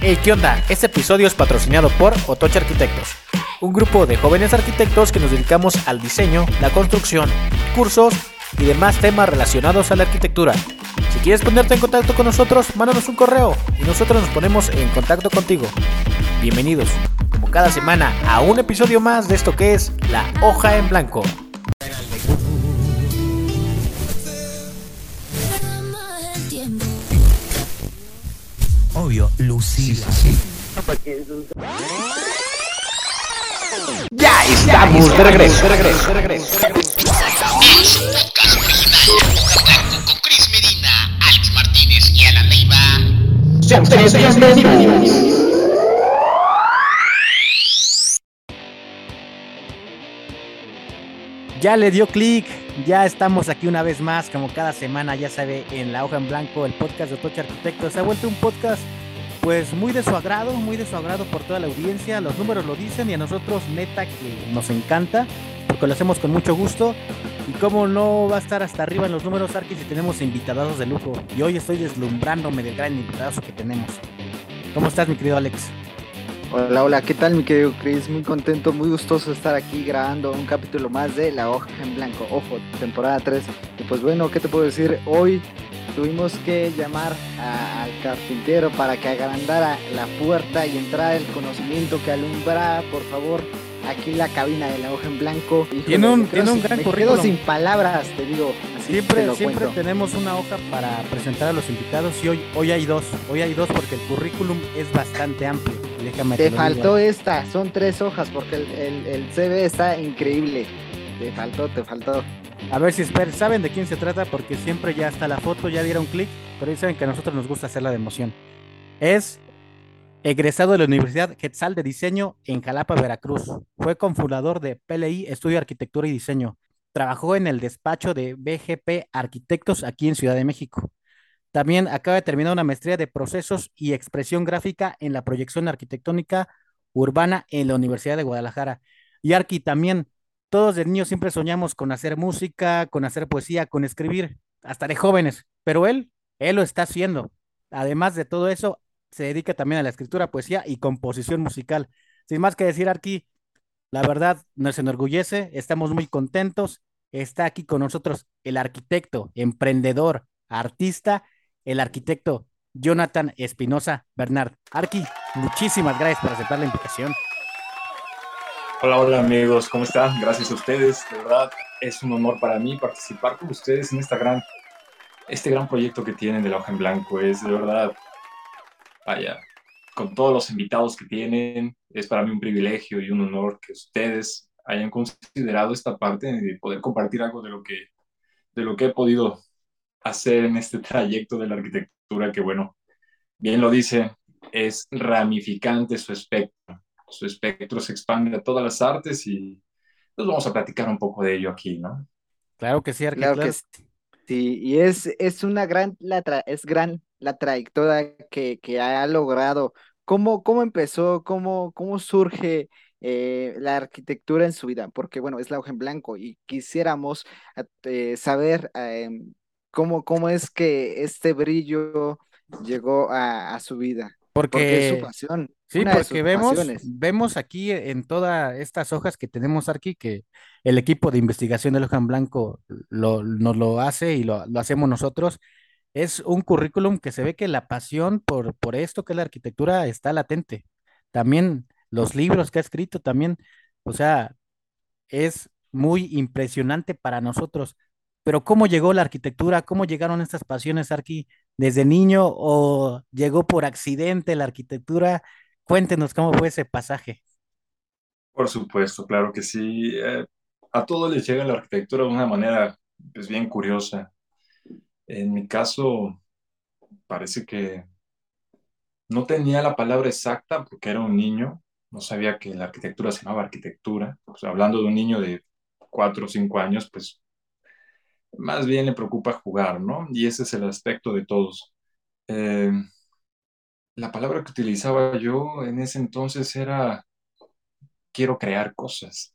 Hey, ¿qué onda? Este episodio es patrocinado por Otoche Arquitectos, un grupo de jóvenes arquitectos que nos dedicamos al diseño, la construcción, cursos y demás temas relacionados a la arquitectura. Si quieres ponerte en contacto con nosotros, mándanos un correo y nosotros nos ponemos en contacto contigo. Bienvenidos, como cada semana, a un episodio más de esto que es La Hoja en Blanco. Obvio, Lucila. Ya estamos de regreso, de regreso, de regreso. De Blanco con Chris Medina, Alex Martínez y Alan Neiva. Sean ustedes bienvenidos. Ya le dio clic, ya estamos aquí una vez más, como cada semana, ya sabe, en La Hoja en Blanco, el podcast de Otoche Arquitectos. Se ha vuelto un podcast, pues, muy de su agrado, muy de su agrado por toda la audiencia. Los números lo dicen y a nosotros, neta, que nos encanta, porque lo hacemos con mucho gusto. Y cómo no va a estar hasta arriba en los números, Arqui, si tenemos invitados de lujo. Y hoy estoy deslumbrándome del gran invitado que tenemos. ¿Cómo estás, mi querido Alex? Hola, hola, ¿qué tal mi querido Chris? Muy contento, muy gustoso de estar aquí grabando un capítulo más de La Hoja en Blanco, ojo, temporada 3. Y pues bueno, ¿qué te puedo decir? Hoy tuvimos que llamar a- al carpintero para que agrandara la puerta y entrara el conocimiento que alumbrara, por favor, aquí la cabina de La Hoja en Blanco. Híjole, Tiene un- tiene un gran me currículum. quedo sin palabras, te digo. Así te Siempre, lo siempre cuento. tenemos una hoja para presentar a los invitados y hoy, hoy hay dos. Hoy hay dos porque el currículum es bastante amplio. Déjame Te digo. faltó esta, son tres hojas porque el, el, el CV está increíble. Te faltó, te faltó. A ver si esper- saben de quién se trata porque siempre ya está la foto, ya dieron clic, pero ahí saben que a nosotros nos gusta hacerla de emoción. Es egresado de la Universidad Quetzal de Diseño en Jalapa, Veracruz. Fue cofundador de PLI Estudio de Arquitectura y Diseño. Trabajó en el despacho de BGP Arquitectos aquí en Ciudad de México. También acaba de terminar una maestría de procesos y expresión gráfica en la proyección arquitectónica urbana en la Universidad de Guadalajara. Y Arqui también, todos de niños siempre soñamos con hacer música, con hacer poesía, con escribir, hasta de jóvenes, pero él, él lo está haciendo. Además de todo eso, se dedica también a la escritura, poesía y composición musical. Sin más que decir, Arqui, la verdad nos enorgullece, estamos muy contentos. Está aquí con nosotros el arquitecto, emprendedor, artista, el arquitecto Jonathan Espinosa Bernard. Arqui, muchísimas gracias por aceptar la invitación. Hola, hola amigos, ¿cómo están? Gracias a ustedes, de verdad es un honor para mí participar con ustedes en esta gran, este gran proyecto que tienen de la hoja en blanco. Es de verdad, vaya, con todos los invitados que tienen, es para mí un privilegio y un honor que ustedes hayan considerado esta parte de poder compartir algo de lo que, de lo que he podido hacer en este trayecto de la arquitectura, que bueno, bien lo dice, es ramificante su espectro su espectro se expande a todas las artes y pues vamos a platicar un poco de ello aquí, ¿no? Claro que sí, Arqui, Claro claro. que sí. Sí, y es, es una gran, la tra- es gran la trayectoria que, que ha logrado. ¿Cómo, cómo empezó? ¿Cómo, cómo surge eh, la arquitectura en su vida? Porque, bueno, es la hoja en blanco y quisiéramos eh, saber eh, cómo, cómo es que este brillo llegó a, a su vida. Porque es su pasión, Sí, de porque vemos, pasiones. vemos aquí en todas estas hojas que tenemos aquí que el equipo de investigación del Hoja en Blanco lo, nos lo hace y lo, lo hacemos nosotros. Es un currículum que se ve que la pasión por, por esto que es la arquitectura está latente. También los libros que ha escrito también, o sea, es muy impresionante para nosotros. Pero ¿cómo llegó la arquitectura? ¿Cómo llegaron estas pasiones, Arqui? ¿Desde niño o llegó por accidente la arquitectura? Cuéntenos cómo fue ese pasaje. Por supuesto, claro que sí. Eh, a todos les llega la arquitectura de una manera pues bien curiosa. En mi caso, parece que no tenía la palabra exacta porque era un niño, no sabía que la arquitectura se llamaba arquitectura. Sea, hablando de un niño de cuatro o cinco años, pues más bien le preocupa jugar, ¿no? Y ese es el aspecto de todos. Eh, la palabra que utilizaba yo en ese entonces era quiero crear cosas,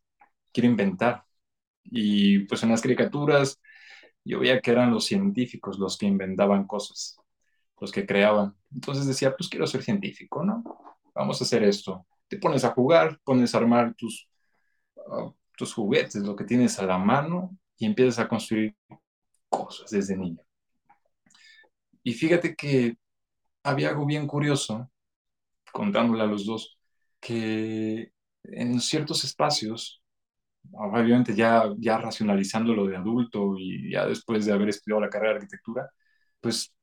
quiero inventar. Y pues en las caricaturas yo veía que eran los científicos los que inventaban cosas. los que creaban. Entonces decía, pues quiero ser científico, ¿no? Vamos a hacer esto. Te pones a jugar, pones a armar tus, uh, tus juguetes, lo que tienes a la mano, y empiezas a construir cosas desde niño. Y fíjate que había algo bien curioso, contándole a los dos, que en ciertos espacios, obviamente ya, ya racionalizando lo de adulto y ya después de haber estudiado la carrera de arquitectura, pues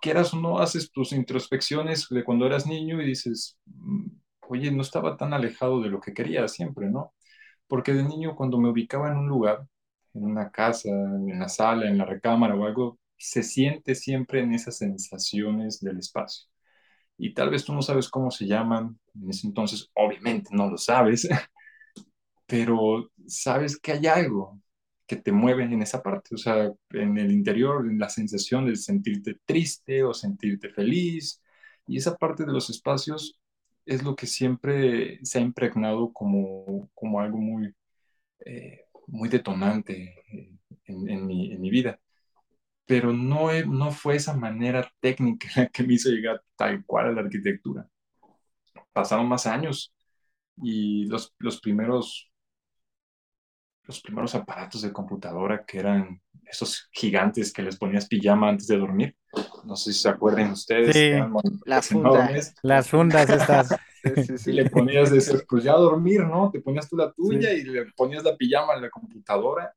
quieras o no, haces tus introspecciones de cuando eras niño y dices, mm, oye, no estaba tan alejado de lo que quería siempre, ¿no? Porque de niño cuando me ubicaba en un lugar, en una casa, en la sala, en la recámara o algo, se siente siempre en esas sensaciones del espacio. Y tal vez tú no sabes cómo se llaman, en ese entonces obviamente no lo sabes, pero sabes que hay algo, que te mueven en esa parte, o sea, en el interior, en la sensación de sentirte triste o sentirte feliz. Y esa parte de los espacios es lo que siempre se ha impregnado como, como algo muy, eh, muy detonante eh, en, mi, en, mi, vida. Pero no, no fue esa manera técnica la que me hizo llegar tal cual a la arquitectura. Pasaron más años y los, los primeros los primeros aparatos de computadora que eran esos gigantes que les ponías pijama antes de dormir. No sé si se acuerdan ustedes. Sí, las fundas. Las fundas estas. Y le ponías de pues ya a dormir, ¿no? Te ponías tú la tuya y le ponías la pijama en la computadora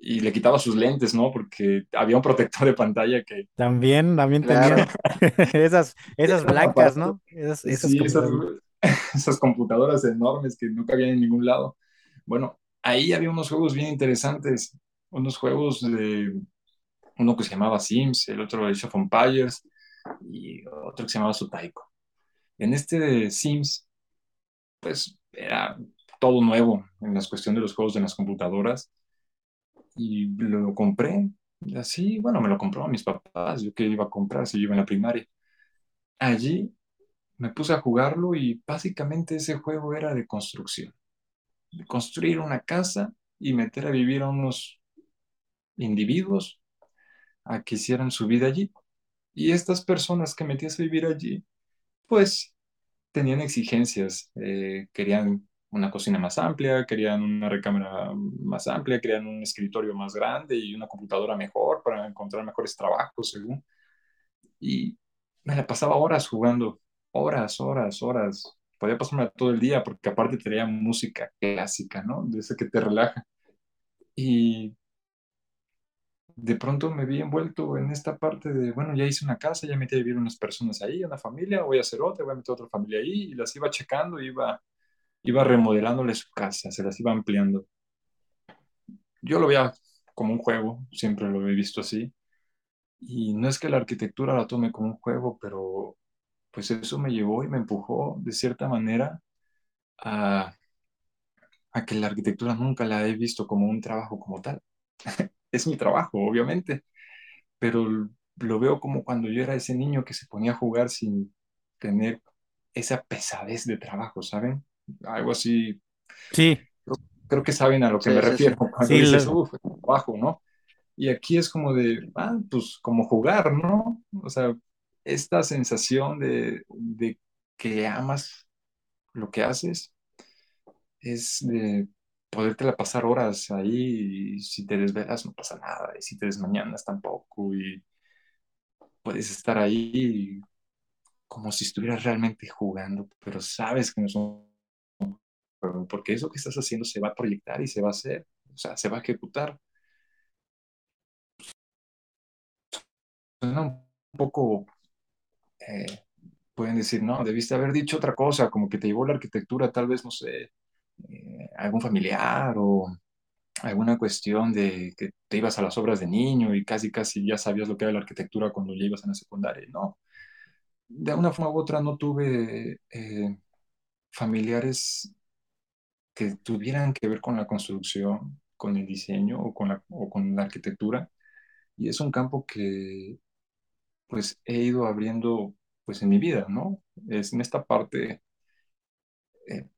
y le quitabas sus lentes, ¿no? Porque había un protector de pantalla que... También, también tenía esas, esas blancas, ¿no? Esas, esas, computadoras. esas computadoras enormes que no cabían en ningún lado. Bueno, ahí había unos juegos bien interesantes, unos juegos de uno que se llamaba Sims, el otro Age of Empires y otro que se llamaba Sutaiko. En este Sims, pues era todo nuevo en la cuestión de los juegos de las computadoras y lo compré. Así, bueno, me lo compró a mis papás, yo que iba a comprar si yo iba en la primaria. Allí me puse a jugarlo y básicamente ese juego era de construcción construir una casa y meter a vivir a unos individuos a que hicieran su vida allí. Y estas personas que metías a vivir allí, pues tenían exigencias, eh, querían una cocina más amplia, querían una recámara más amplia, querían un escritorio más grande y una computadora mejor para encontrar mejores trabajos, según. Y me la pasaba horas jugando, horas, horas, horas podía pasarme todo el día porque aparte tenía música clásica, ¿no? De esa que te relaja. Y de pronto me vi envuelto en esta parte de, bueno, ya hice una casa, ya metí a vivir unas personas ahí, una familia, voy a hacer otra, voy a meter otra familia ahí, y las iba checando, iba, iba remodelándole su casa, se las iba ampliando. Yo lo veía como un juego, siempre lo he visto así. Y no es que la arquitectura la tome como un juego, pero pues eso me llevó y me empujó de cierta manera a, que la arquitectura nunca la he visto como un trabajo como tal. es mi trabajo, obviamente, pero lo veo como cuando yo era ese niño que se ponía a jugar sin tener esa pesadez de trabajo, ¿saben? Algo así. Sí. Creo que saben a lo que me refiero cuando sí, dices, trabajo, ¿no? Y aquí es como de, ah, pues como jugar, ¿no? O sea, esta sensación de, que amas lo que haces es de podértela pasar horas ahí y si te desvelas no pasa nada y si te desmañanas tampoco y puedes estar ahí como si estuvieras realmente jugando, pero sabes que no es un juego, porque eso que estás haciendo se va a proyectar y se va a hacer, o sea, se va a ejecutar. Suena un poco eh, pueden decir, no, debiste haber dicho otra cosa, como que te llevó la arquitectura, tal vez, no sé, eh, algún familiar o alguna cuestión de que te ibas a las obras de niño y casi, casi ya sabías lo que era la arquitectura cuando ya ibas en la secundaria. No, de una forma u otra no tuve eh, familiares que tuvieran que ver con la construcción, con el diseño o con la, o con la arquitectura. Y es un campo que pues he ido abriendo pues en mi vida, ¿no? Es en esta parte eh,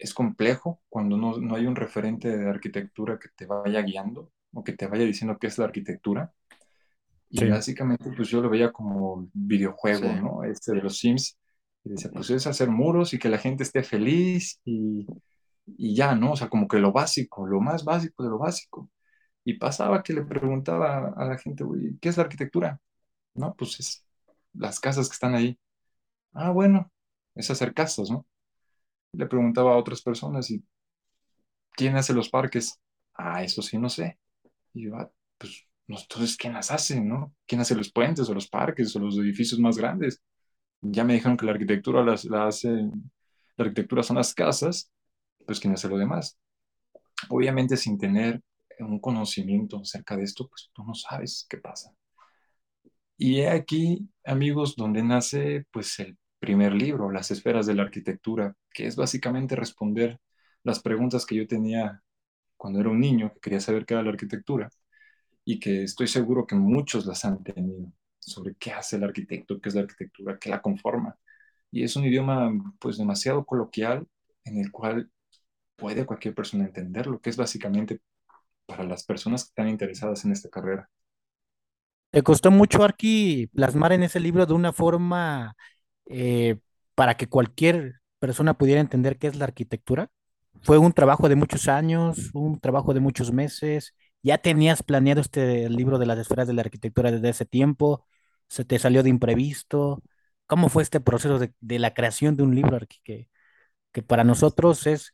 es complejo cuando no, no, hay un referente de arquitectura que te vaya guiando o que te vaya diciendo qué es la arquitectura, Y básicamente, pues yo lo veía como videojuego, Sí. ¿no? Este de los Sims. Y decía, pues es hacer muros y que la gente esté feliz y, y ya, ¿no? O sea, como que lo básico, lo más básico de lo básico. Y pasaba que le preguntaba a la gente, "Oye, ¿qué es la arquitectura? No, pues es las casas que están ahí. Ah, bueno, es hacer casas, ¿no? Le preguntaba a otras personas, ¿y quién hace los parques? Ah, eso sí, no sé. Y yo, "Ah, pues, entonces, ¿quién las hace, no? ¿Quién hace los puentes o los parques o los edificios más grandes? Ya me dijeron que la arquitectura las, la hace, la arquitectura son las casas, pues ¿quién hace lo demás? Obviamente sin tener un conocimiento acerca de esto, pues tú no sabes qué pasa. Y he aquí, amigos, donde nace pues el primer libro, Las esferas de la arquitectura, que es básicamente responder las preguntas que yo tenía cuando era un niño, que quería saber qué era la arquitectura, y que estoy seguro que muchos las han tenido, sobre qué hace el arquitecto, qué es la arquitectura, qué la conforma. Y es un idioma pues demasiado coloquial en el cual puede cualquier persona entenderlo, que es básicamente para las personas que están interesadas en esta carrera. ¿Te costó mucho, Arki, plasmar en ese libro de una forma eh, para que cualquier persona pudiera entender qué es la arquitectura? ¿Fue un trabajo de muchos años, un trabajo de muchos meses? ¿Ya tenías planeado este libro de las esferas de la arquitectura desde ese tiempo? ¿Se te salió de imprevisto? ¿Cómo fue este proceso de, de la creación de un libro, que, que para nosotros es,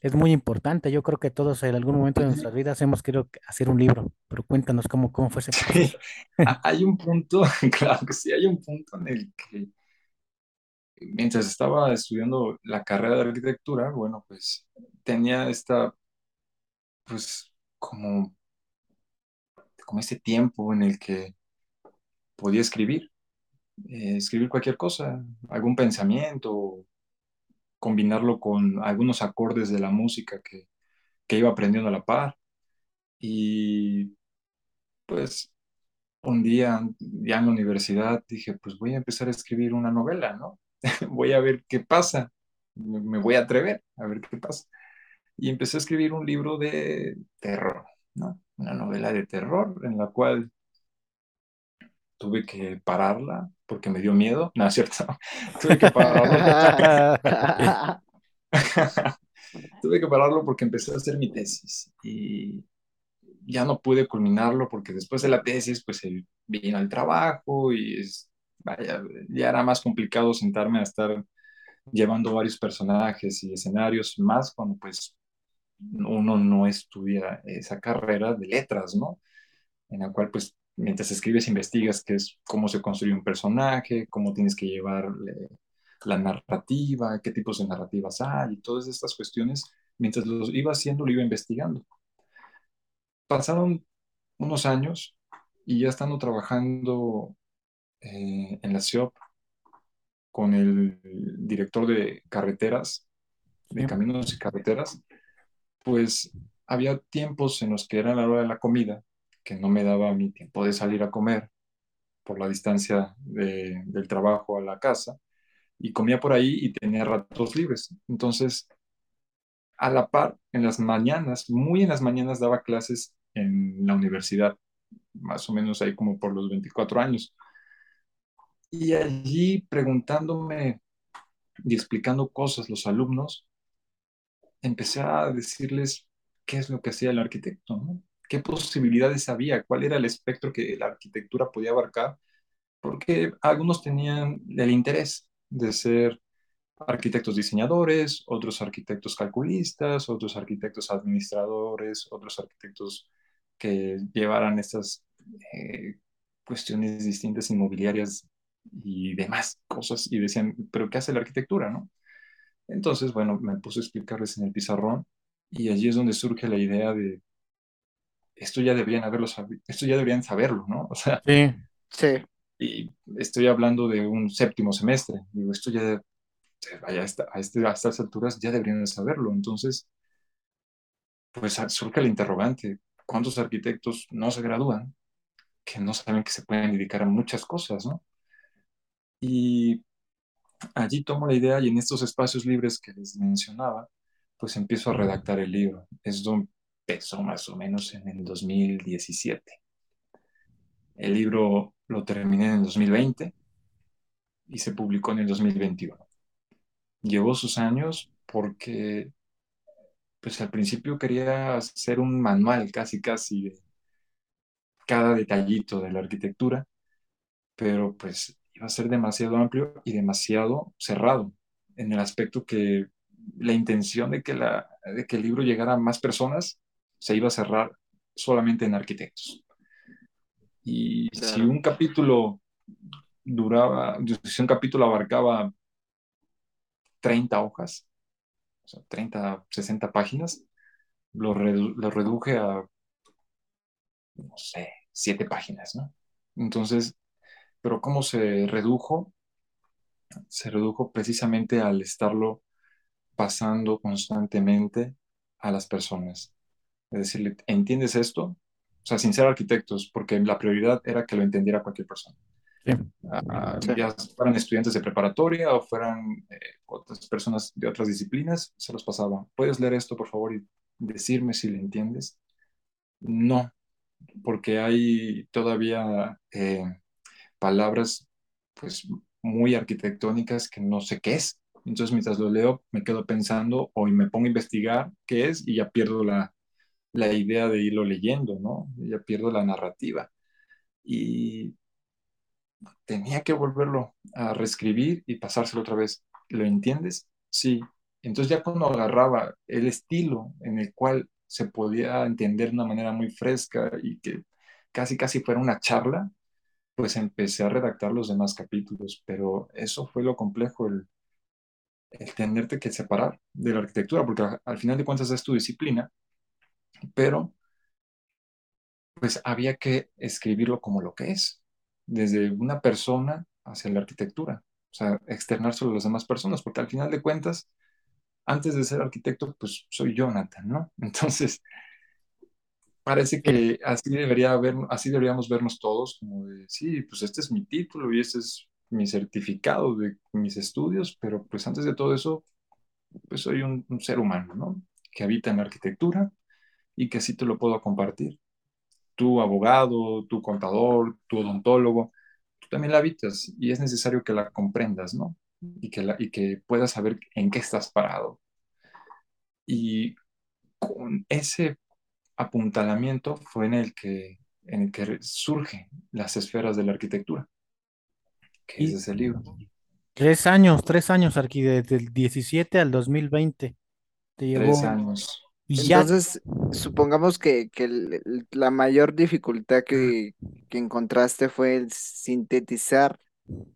es muy importante? Yo creo que todos en algún momento de nuestras vidas hemos querido hacer un libro, pero cuéntanos cómo, cómo fue ese Sí, proceso. ha- hay un punto, claro que sí, hay un punto en el que mientras estaba estudiando la carrera de arquitectura, bueno, pues tenía esta, pues como, como este tiempo en el que podía escribir, eh, escribir cualquier cosa, algún pensamiento, combinarlo con algunos acordes de la música que, que iba aprendiendo a la par. Y pues un día ya en la universidad dije, pues voy a empezar a escribir una novela, ¿no? Voy a ver qué pasa, me voy a atrever a ver qué pasa. Y empecé a escribir un libro de terror. Una novela de terror en la cual tuve que pararla porque me dio miedo, no es cierto, tuve que pararlo, tuve que pararlo porque empecé a hacer mi tesis y ya no pude culminarlo porque después de la tesis pues vino el trabajo y es, ya era más complicado sentarme a estar llevando varios personajes y escenarios, más cuando pues uno no estudia esa carrera de letras, ¿no? En la cual pues mientras escribes investigas qué es cómo se construye un personaje, cómo tienes que llevar eh, la narrativa, qué tipos de narrativas hay y todas estas cuestiones, mientras lo iba haciendo lo iba investigando. Pasaron unos años y ya estando trabajando eh, en la CIOP con el director de carreteras, de caminos y carreteras, pues había tiempos en los que era la hora de la comida, que no me daba mi tiempo de salir a comer por la distancia de- del trabajo a la casa, y comía por ahí y tenía ratos libres. Entonces, a la par, en las mañanas, muy en las mañanas daba clases en la universidad, más o menos ahí como por los 24 años. Y allí preguntándome y explicando cosas los alumnos, empecé a decirles qué es lo que hacía el arquitecto. ¿Qué posibilidades había? ¿Cuál era el espectro que la arquitectura podía abarcar? Porque algunos tenían el interés de ser arquitectos diseñadores, otros arquitectos calculistas, otros arquitectos administradores, otros arquitectos que llevaran estas eh, cuestiones distintas inmobiliarias y demás cosas y decían, pero ¿qué hace la arquitectura, no? Entonces, bueno, me puse a explicarles en el pizarrón y allí es donde surge la idea de esto ya deberían haberlo sabido, esto ya deberían saberlo, ¿no? O sea, Sí, Sí, y estoy hablando de un séptimo semestre, digo, esto ya, vaya, a, este- a estas alturas ya deberían de saberlo. Entonces, pues surge el interrogante, ¿cuántos arquitectos no se gradúan que no saben que se pueden dedicar a muchas cosas, ¿no? Y allí tomo la idea y en estos espacios libres que les mencionaba, pues empiezo a redactar el libro. Esto empezó más o menos en el 2017. El libro lo terminé en el 2020 y se publicó en el 2021. Llevó sus años porque, pues al principio quería hacer un manual casi, casi de cada detallito de la arquitectura, pero pues iba a ser demasiado amplio y demasiado cerrado en el aspecto que la intención de que, la, de que el libro llegara a más personas se iba a cerrar solamente en arquitectos. Y si un capítulo duraba, si un capítulo abarcaba 30 hojas, o sea, 30, 60 páginas, lo, lo reduje a, no sé, 7 páginas, ¿no? Entonces, pero ¿cómo se redujo? Se redujo precisamente al estarlo pasando constantemente a las personas. Es decir, ¿entiendes esto? O sea, sin ser arquitectos, porque la prioridad era que lo entendiera cualquier persona. Ah, ya fueran estudiantes de preparatoria o fueran eh, otras personas de otras disciplinas, se los pasaba. ¿Puedes leer esto, por favor, y decirme si lo entiendes? No, porque hay todavía eh, palabras pues muy arquitectónicas que no sé qué es. Entonces, mientras lo leo, me quedo pensando o me pongo a investigar qué es y ya pierdo la, la idea de irlo leyendo, ¿no? Ya pierdo la narrativa. Y tenía que volverlo a reescribir y pasárselo otra vez. ¿Lo entiendes? Sí. Entonces ya cuando agarraba el estilo en el cual se podía entender de una manera muy fresca y que casi casi fuera una charla, pues empecé a redactar los demás capítulos, pero eso fue lo complejo, el, el tenerte que separar de la arquitectura, porque al final de cuentas es tu disciplina, pero pues había que escribirlo como lo que es, desde una persona hacia la arquitectura, o sea, externárselo a las demás personas, porque al final de cuentas, antes de ser arquitecto, pues soy Jonathan, ¿no? Entonces, parece que así, debería haber, así deberíamos vernos todos, como de, sí, pues este es mi título y este es mi certificado de mis estudios, pero pues antes de todo eso, pues soy un, un ser humano, ¿no? Que habita en la arquitectura y que así te lo puedo compartir tu abogado, tu contador, tu odontólogo, tú también la habitas y es necesario que la comprendas, ¿no? Y que, la, y que puedas saber en qué estás parado. Y con ese apuntalamiento fue en el que, en el que surgen las esferas de la arquitectura, que es ese libro. Tres años, tres años, aquí, desde el 17 al 2020. Te llevó, Tres años. Y ya, Entonces, supongamos que, que el- el- la mayor dificultad que, que encontraste fue el sintetizar,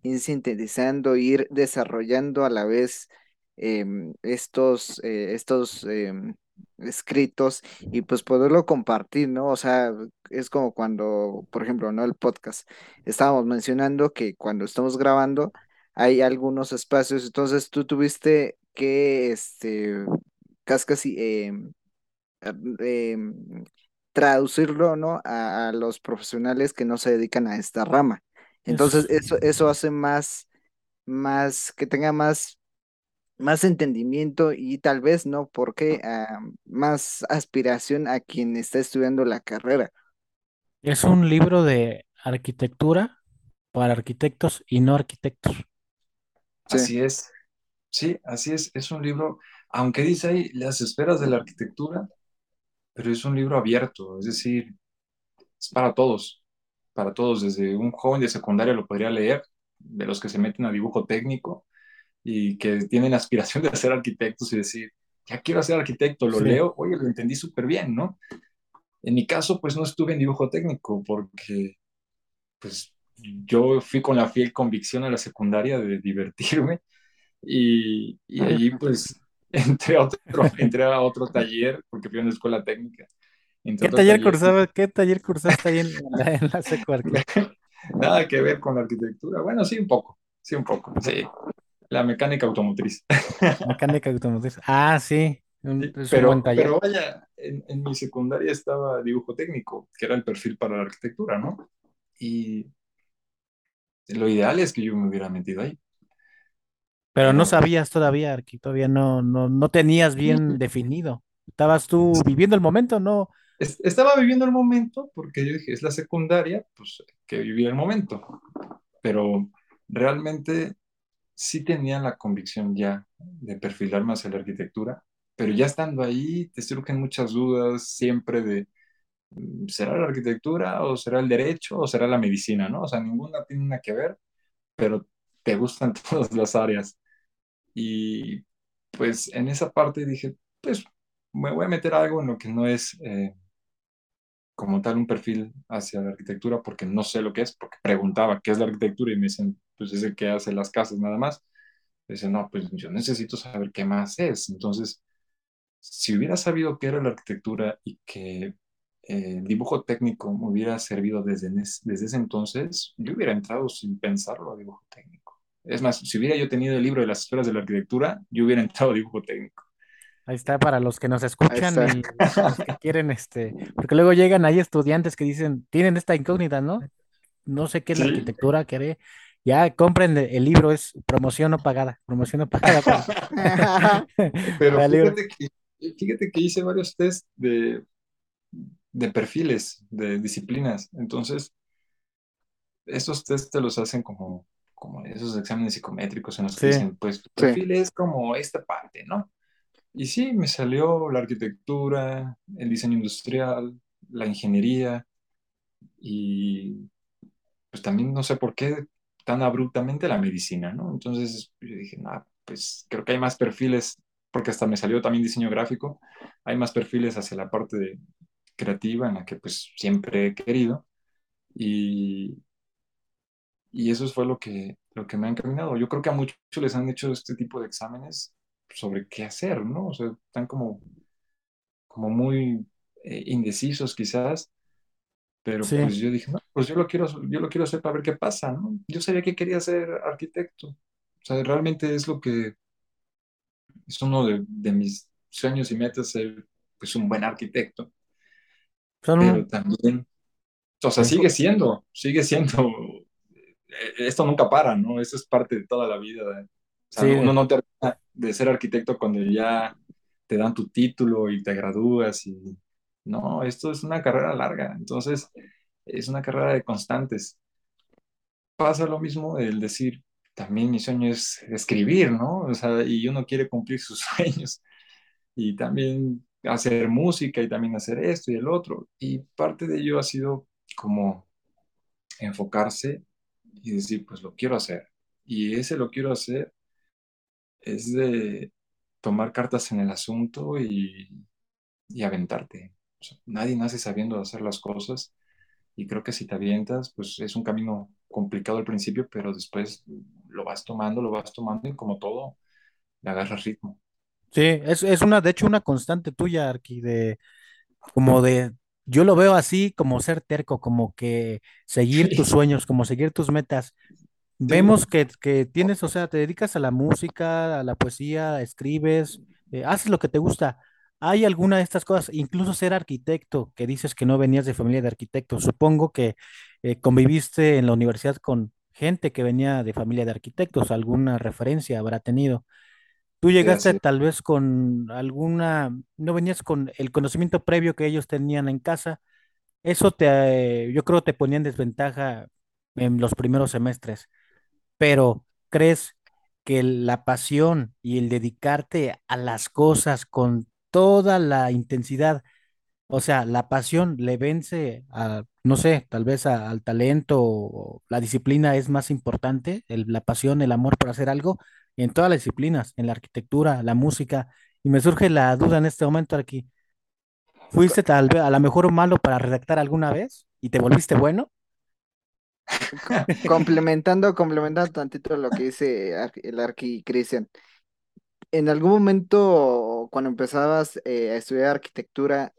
ir sintetizando, ir desarrollando a la vez em, estos, eh, estos em, escritos y pues poderlo compartir, ¿no? O sea, es como cuando, por ejemplo, ¿no? El podcast. Estábamos mencionando que cuando estamos grabando hay algunos espacios, entonces tú tuviste que, este, casi, casi, em, em, traducirlo, ¿no? A, a los profesionales que no se dedican a esta rama. Entonces, es, eso, eso hace más, más, que tenga más, más entendimiento y tal vez, ¿no? Porque ah, más aspiración a quien está estudiando la carrera. es un libro de arquitectura para arquitectos y no arquitectos. Sí, Así es, sí, así es. Es un libro, aunque dice ahí las esferas de la arquitectura, pero es un libro abierto, es decir, es para todos, para todos, desde un joven de secundaria lo podría leer, de los que se meten a dibujo técnico y que tienen aspiración de ser arquitectos y decir, ya quiero ser arquitecto, lo Sí. leo, oye, lo entendí súper bien, ¿no? En mi caso, pues no estuve en dibujo técnico porque, pues, yo fui con la fiel convicción a la secundaria de divertirme y, y allí, pues, entré a otro, entré a otro taller porque fui a una escuela técnica. Entré ¿Qué taller taller cursaba, qué taller cursaste ahí en la, en la secu arqui- Nada que ver con la arquitectura. Bueno, sí, un poco, sí, un poco, sí. La mecánica automotriz. Mecánica automotriz. Ah, sí, un- Pero, pero vaya, en, en mi secundaria estaba dibujo técnico, que era el perfil para la arquitectura, ¿no? Y lo ideal es que yo me hubiera metido ahí, Pero no sabías todavía, Arqui, todavía no, no, no tenías bien definido. Estabas tú viviendo el momento, no, es- estaba viviendo el momento porque yo dije, es la secundaria, pues que vivir el momento. Pero realmente sí tenía la convicción ya de perfilarme hacia la arquitectura, pero ya estando ahí te surgen muchas dudas siempre de, mm, ¿será la arquitectura o será el derecho o será la medicina, ¿no? O sea, ninguna tiene nada que ver, pero te gustan todas las áreas. Y pues en esa parte dije, pues me voy a meter algo en lo que no es eh, como tal un perfil hacia la arquitectura porque no sé lo que es, porque preguntaba qué es la arquitectura y me dicen, pues es el que hace las casas nada más. Dice, no, pues yo necesito saber qué más es. Entonces, si hubiera sabido qué era la arquitectura y que eh, el dibujo técnico me hubiera servido desde, desde ese entonces, yo hubiera entrado sin pensarlo a dibujo técnico. Es más, si hubiera yo tenido el libro de las esferas de la arquitectura, yo hubiera entrado a dibujo técnico. Ahí está para los que nos escuchan y los que quieren, este, porque luego llegan ahí estudiantes que dicen, tienen esta incógnita, ¿no? No sé qué es la Sí. arquitectura, qué ya compren el el libro, es promoción no pagada, promoción no pagada para, Pero para fíjate que, fíjate que hice varios test de, de perfiles, de disciplinas. Entonces, esos test te los hacen como, como esos exámenes psicométricos en los que Sí. dicen, pues tu Sí. perfil es como esta parte, ¿no? Y sí, me salió la arquitectura, el diseño industrial, la ingeniería y pues también no sé por qué tan abruptamente la medicina, ¿no? Entonces yo dije, no, pues creo que hay más perfiles, porque hasta me salió también diseño gráfico, hay más perfiles hacia la parte de creativa en la que pues siempre he querido y, y eso fue lo que, lo que me ha encaminado. Yo creo que a muchos les han hecho este tipo de exámenes sobre qué hacer, ¿no? O sea, están como, como muy eh, indecisos quizás, pero Sí, pues yo dije, no, pues yo lo quiero, yo lo quiero hacer para ver qué pasa, ¿no? Yo sabía que quería ser arquitecto. O sea, realmente es lo que es uno de, de mis sueños y metas ser pues un buen arquitecto, son pero también, o sea, sigue siendo, sigue siendo, eh, esto nunca para, ¿no? Esto es parte de toda la vida. O sea, sí, uno no termina de ser arquitecto cuando ya te dan tu título y te gradúas y no, esto es una carrera larga, entonces es una carrera de constantes. Pasa lo mismo el decir, también mi sueño es escribir, ¿no? O sea, y uno quiere cumplir sus sueños y también hacer música y también hacer esto y el otro. Y parte de ello ha sido como enfocarse y decir, pues lo quiero hacer. Y ese lo quiero hacer es de tomar cartas en el asunto y, y aventarte. O sea, nadie nace sabiendo hacer las cosas y creo que si te avientas, pues es un camino complicado al principio, pero después lo vas tomando, lo vas tomando y como todo, le agarras ritmo. sí, es, es una, de hecho, una constante tuya, Arqui, de como de, yo lo veo así como ser terco, como que seguir tus sueños, como seguir tus metas. sí, Vemos que, que tienes, o sea, te dedicas a la música, a la poesía, escribes, eh, haces lo que te gusta. ¿Hay alguna de estas cosas, incluso ser arquitecto, que dices que no venías de familia de arquitectos? Supongo que eh, conviviste en la universidad con gente que venía de familia de arquitectos, alguna referencia habrá tenido. Tú sí, llegaste tal vez con alguna, no venías con el conocimiento previo que ellos tenían en casa. Eso te, eh, yo creo te ponía en desventaja en los primeros semestres pero ¿crees que la pasión y el dedicarte a las cosas con toda la intensidad, o sea, la pasión le vence a, no sé, tal vez al talento o la disciplina es más importante, el- la pasión, el amor por hacer algo en todas las disciplinas, en la arquitectura, la música, y me surge la duda en este momento aquí, ¿fuiste tal vez a lo mejor malo para redactar alguna vez y te volviste bueno? Co- Complementando, complementando tantito lo que dice el Arqui Cristian. En algún momento, cuando empezabas eh, a estudiar arquitectura,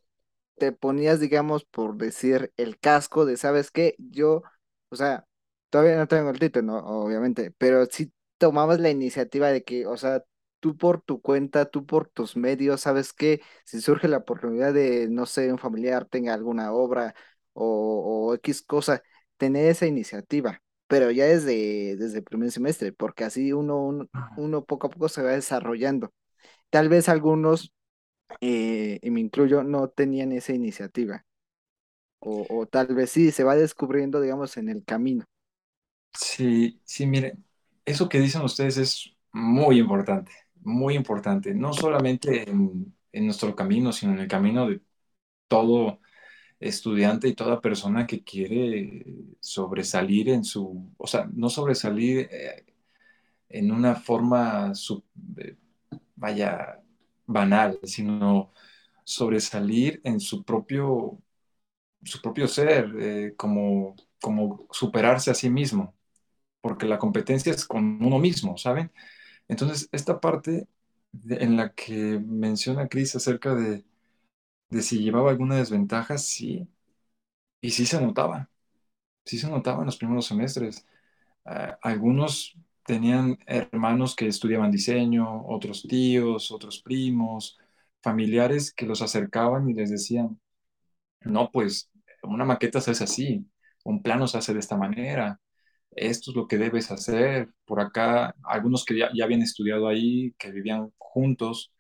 te ponías, digamos, por decir, el casco de, ¿sabes qué? Yo, o sea, todavía no tengo el título, ¿no? Obviamente, pero sí tomabas la iniciativa de que, o sea, tú por tu cuenta, tú por tus medios, ¿sabes qué? Si surge la oportunidad de, no sé, un familiar tenga alguna obra o, o X cosa, tener esa iniciativa, pero ya desde, desde el primer semestre, porque así uno, uno, uno poco a poco se va desarrollando. Tal vez algunos eh, y me incluyo, no tenían esa iniciativa. O, o tal vez sí, se va descubriendo, digamos, en el camino. Sí, sí, miren, eso que dicen ustedes es muy importante, muy importante, no solamente en, en nuestro camino, sino en el camino de todo estudiante y toda persona que quiere sobresalir en su, o sea, no sobresalir eh, en una forma, sub- eh, vaya, banal, sino sobresalir en su propio, su propio ser, eh, como, como superarse a sí mismo, porque la competencia es con uno mismo, ¿saben? Entonces, esta parte en la que menciona Chris acerca de, de si llevaba alguna desventaja, sí, y sí se notaba. sí se notaba en los primeros semestres. Ah, algunos tenían hermanos que estudiaban diseño, otros tíos, otros primos, familiares que los acercaban y les decían, no, pues una maqueta se hace así, un plano se hace de esta manera, esto es lo que debes hacer. Por acá, algunos que ya, ya habían estudiado ahí, que vivían juntos,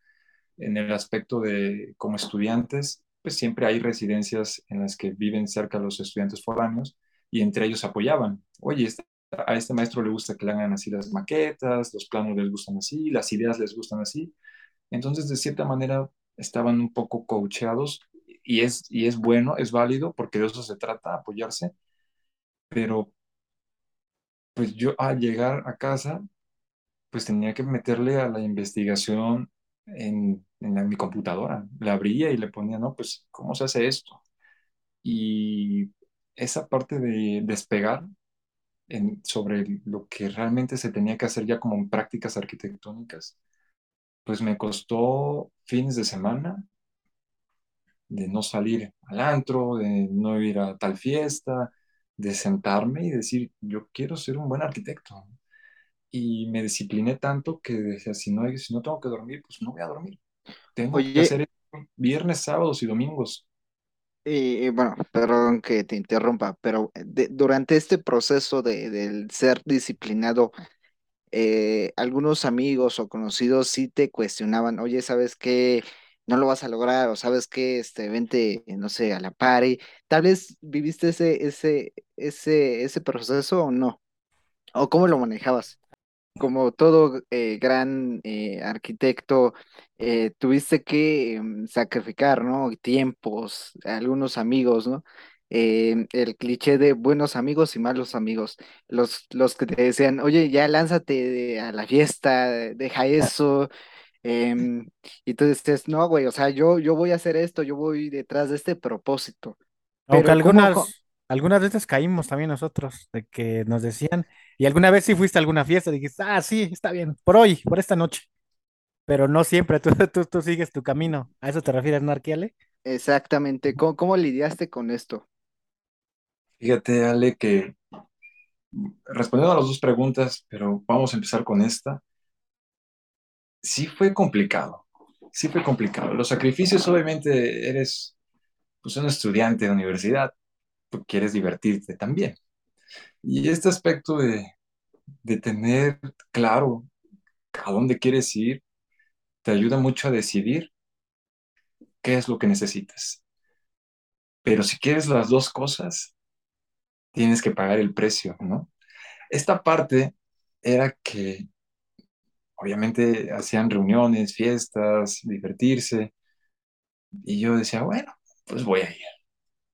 en el aspecto de como estudiantes, pues siempre hay residencias en las que viven cerca los estudiantes foráneos y entre ellos apoyaban. Oye, este- a este maestro le gusta que le hagan así las maquetas, los planos les gustan así, las ideas les gustan así. Entonces, de cierta manera, estaban un poco coacheados y es, y es bueno, es válido, porque de eso se trata, apoyarse, pero pues yo al llegar a casa pues tenía que meterle a la investigación en, en la- mi computadora. La abría y le ponía, no, pues, ¿cómo se hace esto? Y esa parte de despegar en, sobre lo que realmente se tenía que hacer ya como en prácticas arquitectónicas, pues me costó fines de semana de no salir al antro, de no ir a tal fiesta, de sentarme y decir, yo quiero ser un buen arquitecto. Y me discipliné tanto que decía, si no, si no tengo que dormir, pues no voy a dormir. Tengo que hacer esto viernes, sábados y domingos. eh, bueno, perdón que te interrumpa, pero eh, de- durante este proceso de, del ser disciplinado, eh, algunos amigos o conocidos sí te cuestionaban, oye, ¿sabes qué? No lo vas a lograr, o sabes qué, este, vente, no sé, a la party. Tal vez viviste ese, ese, ese, ese proceso o no, o cómo lo manejabas. Como todo eh, gran eh, arquitecto, eh, tuviste que em, sacrificar, ¿no? Tiempos, algunos amigos, ¿no? Em, el cliché de buenos amigos y malos amigos, los, los que te decían, oye, ya lánzate a la fiesta, deja eso, em, y tú dices, no, güey, o sea, yo, yo voy a hacer esto, yo voy detrás de este propósito, Aunque pero ¿cómo, co- algunas, algunas veces caímos también nosotros, de que nos decían, y alguna vez sí fuiste a alguna fiesta, dijiste, ah, sí, está bien, por hoy, por esta noche, pero no siempre, tú, tú, tú sigues tu camino. ¿A eso te refieres, no, Arquiele? exactamente, cómo, cómo lidiaste con esto? Fíjate, Ale, que respondiendo a las dos preguntas, pero vamos a empezar con esta. Sí fue complicado, sí fue complicado. Los sacrificios, obviamente, eres pues, un estudiante de universidad, quieres divertirte también. Y este aspecto de, de tener claro a dónde quieres ir, te ayuda mucho a decidir qué es lo que necesitas. Pero si quieres las dos cosas, tienes que pagar el precio, ¿no? Esta parte era que obviamente hacían reuniones, fiestas, divertirse, y yo decía, bueno, pues voy a ir,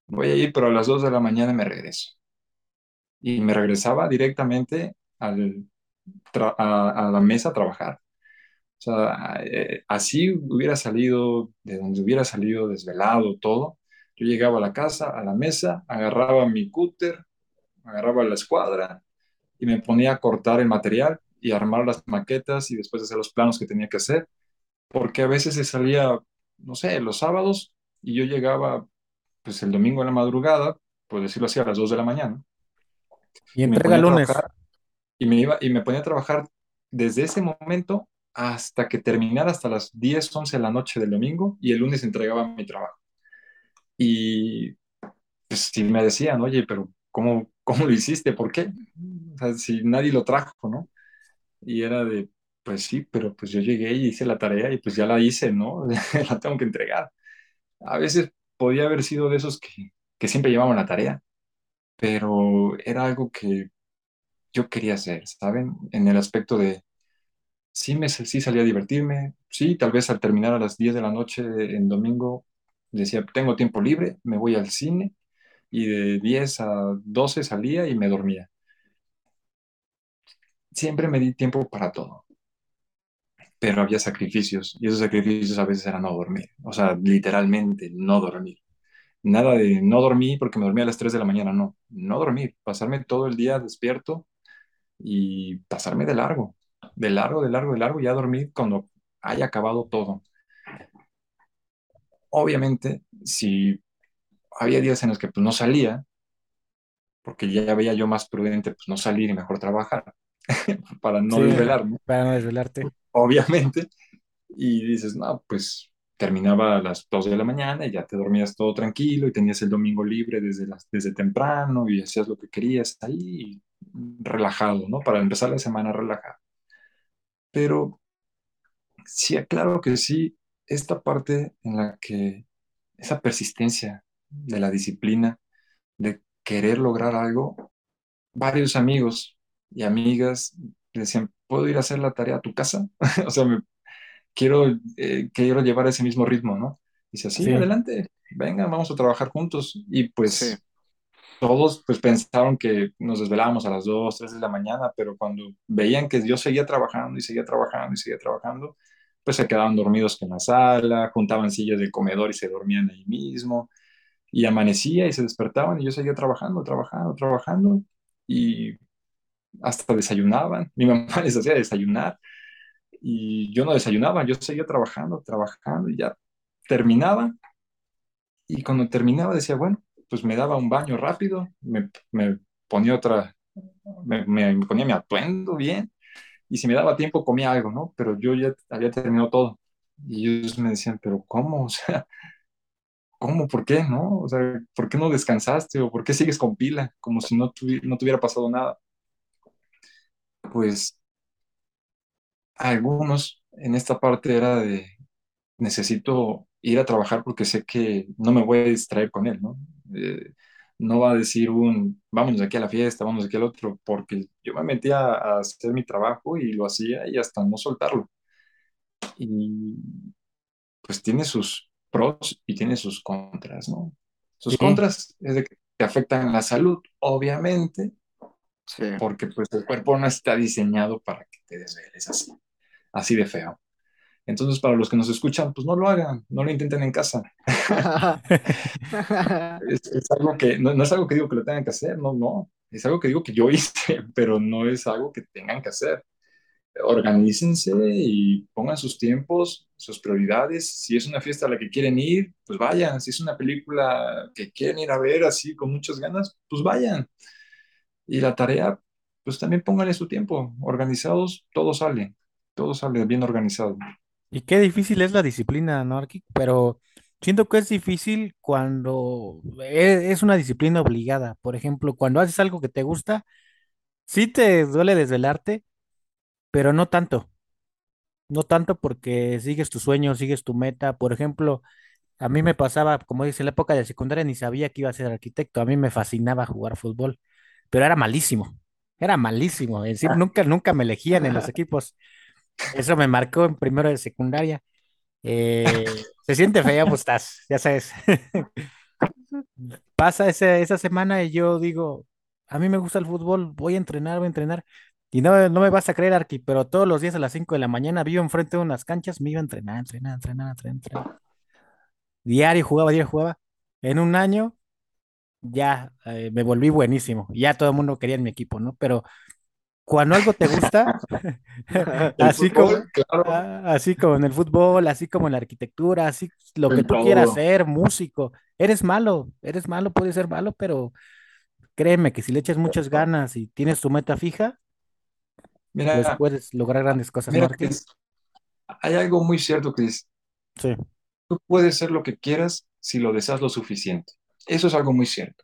voy a ir, pero a las 2 de la mañana me regreso. Y me regresaba directamente a la mesa a trabajar. O sea, eh, así hubiera salido, de donde hubiera salido desvelado todo. Yo llegaba a la casa, a la mesa, agarraba mi cúter, agarraba la escuadra y me ponía a cortar el material y armar las maquetas y después hacer los planos que tenía que hacer, porque a veces se salía, no sé, los sábados y yo llegaba pues el domingo en la madrugada, por decirlo así, a las 2 de la mañana Y entrega lunes. y me iba y me ponía a trabajar desde ese momento hasta que terminara hasta las 10 11 de la noche del domingo y el lunes entregaba mi trabajo. Y pues si me decían, oye, pero ¿cómo, cómo lo hiciste? ¿Por qué? O sea, si nadie lo trajo, ¿no? Y era de, pues sí, pero pues yo llegué y hice la tarea y pues ya la hice, ¿no? la tengo que entregar. A veces podía haber sido de esos que, que siempre llevaban la tarea, pero era algo que yo quería hacer, ¿saben? En el aspecto de, sí, me, sí salía a divertirme, sí, tal vez al terminar a las 10 de la noche en domingo, decía, tengo tiempo libre, me voy al cine y de 10 a 12 salía y me dormía. Siempre me di tiempo para todo, pero había sacrificios y esos sacrificios a veces eran no dormir, o sea, literalmente no dormir. Nada de no dormir porque me dormía a las 3 de la mañana, no, no dormir, pasarme todo el día despierto y pasarme de largo, de largo, de largo, de largo, y ya dormir cuando haya acabado todo. Obviamente, si había días en los que pues, no salía, porque ya veía yo más prudente pues, no salir y mejor trabajar, para no desvelarme. Para no desvelarte. Obviamente. Y dices, no, pues terminaba a las 2 de la mañana y ya te dormías todo tranquilo y tenías el domingo libre desde, desde temprano y hacías lo que querías ahí, relajado, ¿no? Para empezar la semana relajado. Pero sí, claro que sí, esta parte en la que esa persistencia de la disciplina, de querer lograr algo, varios amigos y amigas decían, ¿puedo ir a hacer la tarea a tu casa? o sea, me, quiero, eh, quiero llevar ese mismo ritmo, ¿no? Dice, sí, adelante, venga, vamos a trabajar juntos. Y pues todos pues pensaron que nos desvelábamos a las 2, 3 de la mañana, pero cuando veían que yo seguía trabajando y seguía trabajando y seguía trabajando, pues se quedaban dormidos en la sala, juntaban sillas del comedor y se dormían ahí mismo, y amanecía y se despertaban y yo seguía trabajando, trabajando, trabajando, y hasta desayunaban, mi mamá les hacía desayunar, y yo no desayunaba, yo seguía trabajando, trabajando, y ya terminaba, y cuando terminaba decía, bueno, pues me daba un baño rápido, me, ponía otra, me, me, ponía mi atuendo bien, y si me daba tiempo comía algo, ¿no? Pero yo ya había terminado todo. Y ellos me decían, pero ¿cómo? O sea, ¿cómo? ¿Por qué? ¿No? O sea, ¿por qué no descansaste? ¿O por qué sigues con pila? Como si no, no te hubiera pasado nada. Pues algunos en esta parte era de, necesito ir a trabajar porque sé que no me voy a distraer con él, ¿no? Eh, no va a decir un, vámonos aquí a la fiesta, vámonos aquí al otro, porque yo me metía a hacer mi trabajo y lo hacía y hasta no soltarlo. Y pues tiene sus pros y tiene sus contras, ¿no? Sus contras es de que te afectan la salud, obviamente, porque pues el cuerpo no está diseñado para que te desveles así, así de feo. Entonces, para los que nos escuchan, pues no lo hagan, no lo intenten en casa. es, algo que, no, es algo que digo que lo tengan que hacer, no, no. Es algo que digo que yo hice, pero no es algo que tengan que hacer. Organícense y pongan sus tiempos, sus prioridades. Si es una fiesta a la que quieren ir, pues vayan. Si es una película que quieren ir a ver así con muchas ganas, pues vayan. Y la tarea, pues también pónganle su tiempo. Organizados, todo sale. Todo sale bien organizado. Y qué difícil es la disciplina, ¿no, Pero siento que es difícil cuando e, es una disciplina obligada. Por ejemplo, cuando haces algo que te gusta, sí te duele desvelarte, pero no tanto. No tanto porque sigues tu sueño, sigues tu meta. Por ejemplo, a mí me pasaba, como dice, en la época de secundaria ni sabía que iba a ser arquitecto. A mí me fascinaba jugar fútbol, pero era malísimo. Era malísimo. Es decir, nunca, nunca me elegían en los equipos. Eso me marcó en primero de secundaria. Eh, se siente fea, pues estás, ya sabes. Pasa esa, semana y yo digo, a mí me gusta el fútbol, voy a entrenar, voy a entrenar. Y no, no me vas a creer, Arqui, pero todos los días a las 5 de la mañana vivo enfrente de unas canchas, me iba a entrenar, entrenar, entrenar, entrenar, entrenar. Diario jugaba, diario jugaba. En un año ya eh, me volví buenísimo. Ya todo el mundo quería en mi equipo, ¿no? Pero cuando algo te gusta, así, como, ah, así como en el fútbol, así como en la arquitectura, así lo que tú quieras ser, músico, eres malo, eres malo, puedes ser malo, pero créeme que si le echas muchas ganas y tienes tu meta fija, pues puedes lograr grandes cosas. Mira hay algo muy cierto que es, sí. tú puedes ser lo que quieras si lo deseas lo suficiente. Eso es algo muy cierto.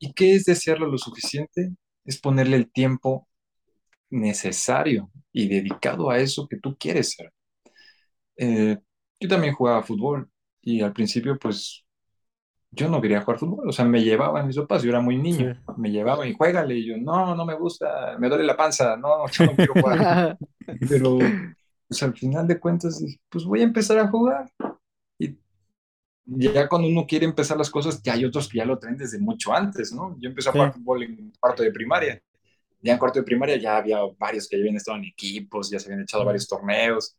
¿Y qué es desearlo lo suficiente? es ponerle el tiempo necesario y dedicado a eso que tú quieres ser. Eh, yo también jugaba fútbol y al principio pues yo no quería jugar fútbol, o sea, me llevaban mis papás, yo era muy niño, Sí. me llevaban y juégale, y yo, no, no me gusta, me duele la panza, no, yo no quiero jugar, pero pues al final de cuentas dije, pues voy a empezar a jugar, ya cuando uno quiere empezar las cosas, ya hay otros que ya lo traen desde mucho antes, ¿no? Yo empecé a jugar Sí. fútbol en cuarto de primaria, ya en cuarto de primaria ya había varios que ya habían estado en equipos, ya se habían echado varios torneos,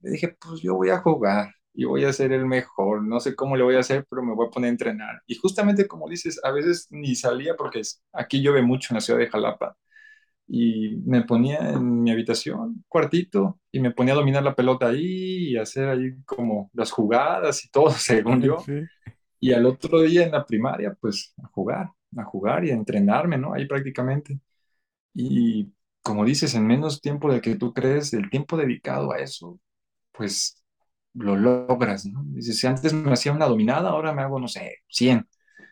le dije, pues yo voy a jugar y voy a ser el mejor. No sé cómo le voy a hacer, pero me voy a poner a entrenar. Y justamente como dices, a veces ni salía porque aquí llueve mucho en la ciudad de Jalapa. Y me ponía en mi habitación, cuartito, y me ponía a dominar la pelota ahí y hacer ahí como las jugadas y todo, según yo. Sí. Y al otro día en la primaria, pues a jugar, a jugar y a entrenarme, ¿no? Ahí prácticamente. Y como dices, en menos tiempo del que tú crees, el tiempo dedicado a eso, pues lo logras, ¿no? Dices, si antes me hacía una dominada, ahora me hago, no sé, 100,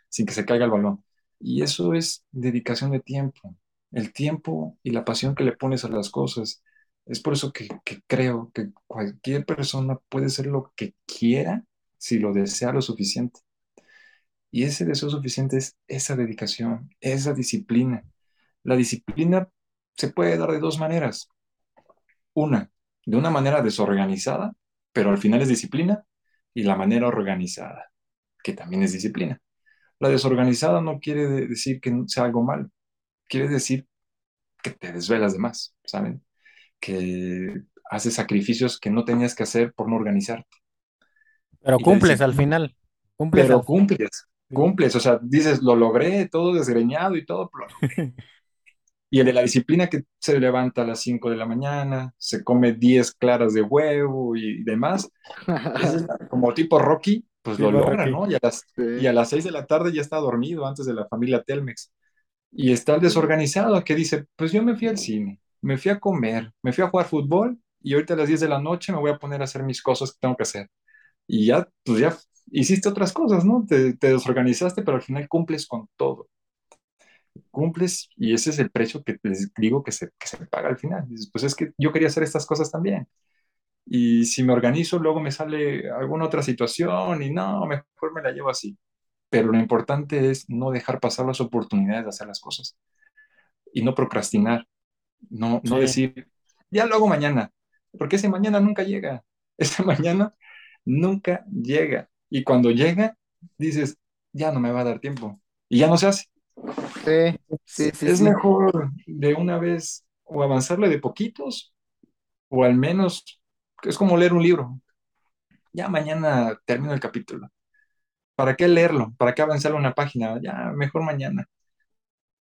sin que se caiga el balón. Y eso es dedicación de tiempo, el tiempo y la pasión que le pones a las cosas. Es por eso que, creo que cualquier persona puede ser lo que quiera si lo desea lo suficiente. Y ese deseo suficiente es esa dedicación, esa disciplina. La disciplina se puede dar de dos maneras. Una, de una manera desorganizada, pero al final es disciplina, y la manera organizada, que también es disciplina. La desorganizada no quiere de- decir que sea algo malo, quiere decir que te desvelas de más, ¿saben? Que haces sacrificios que no tenías que hacer por no organizarte. Pero cumples al final. Cumples pero al cumples, cumples, o sea, dices, lo logré, todo desgreñado y todo, pero Y el de la disciplina que se levanta a las 5 de la mañana, se come 10 claras de huevo y demás, como tipo Rocky, pues lo logra, Rocky. ¿no? Y a las, y Sí. a las 6 de la tarde ya está dormido antes de la familia Telmex. Y está el desorganizado que dice, pues yo me fui al cine, me fui a comer, me fui a jugar fútbol y ahorita a las 10 de la noche me voy a poner a hacer mis cosas que tengo que hacer. Y ya, pues ya hiciste otras cosas, ¿no? Te, te desorganizaste, pero al final cumples con todo cumples y ese es el precio que les digo que se, que se paga al final. Pues es que yo quería hacer estas cosas también. Y si me organizo, luego me sale alguna otra situación y no, mejor me la llevo así. Pero lo importante es no dejar pasar las oportunidades de hacer las cosas y no procrastinar, no, no Sí. decir, ya lo hago mañana, porque ese mañana nunca llega. Ese mañana nunca llega. Y cuando llega, dices, ya no me va a dar tiempo. Y ya no se hace. Sí, sí, sí, es mejor de una vez o avanzarle de poquitos, o al menos es como leer un libro. Ya mañana termino el capítulo. ¿Para qué leerlo? ¿Para qué avanzarle una página? Ya, mejor mañana.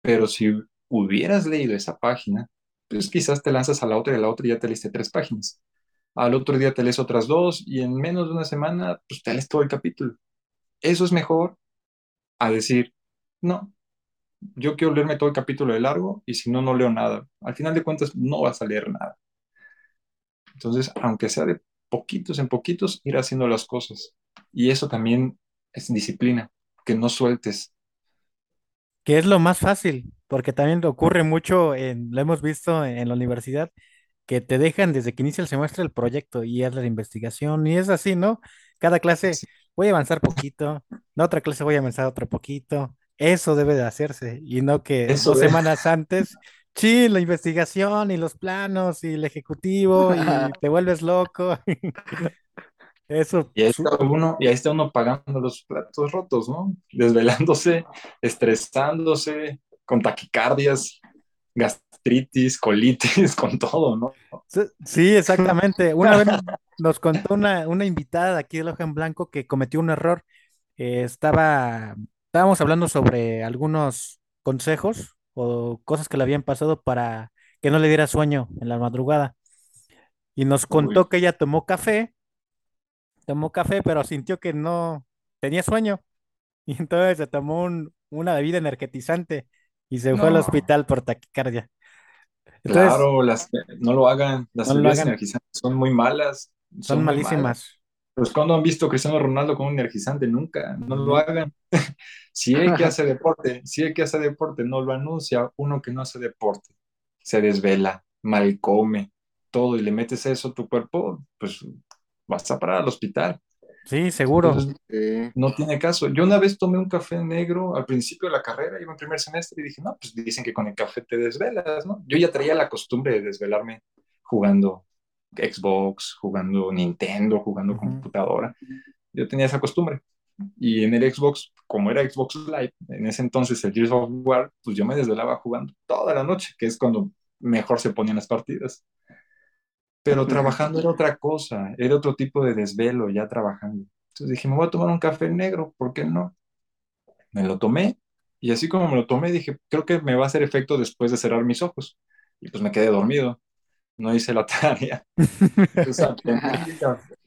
Pero si hubieras leído esa página, pues quizás te lanzas a la otra y a la otra y ya te leíste tres páginas. Al otro día te lees otras dos y en menos de una semana, pues te lees todo el capítulo. Eso es mejor a decir, no, yo quiero leerme todo el capítulo de largo y si no, no leo nada. Al final de cuentas, no vas a leer nada. Entonces, aunque sea de poquitos en poquitos, ir haciendo las cosas. Y eso también es disciplina, que no sueltes. Que es lo más fácil, porque también ocurre mucho, en, lo hemos visto en la universidad, que te dejan desde que inicia el semestre el proyecto y es la investigación, y es así, ¿no? Cada clase Sí, voy a avanzar poquito, la otra clase voy a avanzar otro poquito. Eso debe de hacerse, y no que Eso dos de... semanas antes, sí, la investigación y los planos y el ejecutivo y te vuelves loco. Eso, Y ahí está uno, y ahí está uno pagando los platos rotos, ¿no? Desvelándose, estresándose, con taquicardias, gastritis, colitis, con todo, ¿no? Sí, exactamente. Una vez nos contó una, una invitada de aquí de Hoja en Blanco que cometió un error. Eh, estaba, estábamos hablando sobre algunos consejos o cosas que le habían pasado para que no le diera sueño en la madrugada. Y nos contó Uy, que ella tomó café, tomó café, pero sintió que no tenía sueño. Y entonces se tomó un- una bebida energetizante y se fue al no, hospital por taquicardia. Entonces, claro, las, no lo hagan, las no bebidas hagan, energizantes son muy malas, son son muy malas. malísimas. Pues cuando han visto a Cristiano Ronaldo con un energizante, nunca, no lo No. hagan. Si hay que hacer deporte, si hay que hacer deporte, no lo anuncia uno que no hace deporte, se desvela, mal come, todo, y le metes eso a tu cuerpo, pues vas a parar al hospital. Sí, seguro. Entonces, Sí. no tiene caso. Yo una vez tomé un café negro al principio de la carrera, iba en primer semestre y dije, no, pues dicen que con el café te desvelas, ¿no? Yo ya traía la costumbre de desvelarme jugando Xbox, jugando Nintendo, jugando computadora. Yo tenía esa costumbre. Y en el Xbox, como era Xbox Live, en ese entonces el Gears of War, pues yo me desvelaba jugando toda la noche, que es cuando mejor se ponían las partidas. Pero trabajando era otra cosa, era otro tipo de desvelo ya trabajando. Entonces dije, me voy a tomar un café negro, ¿por qué no? Me lo tomé y así como me lo tomé, dije, creo que me va a hacer efecto después de cerrar mis ojos. Y pues me quedé dormido, no hice la tarea. Entonces,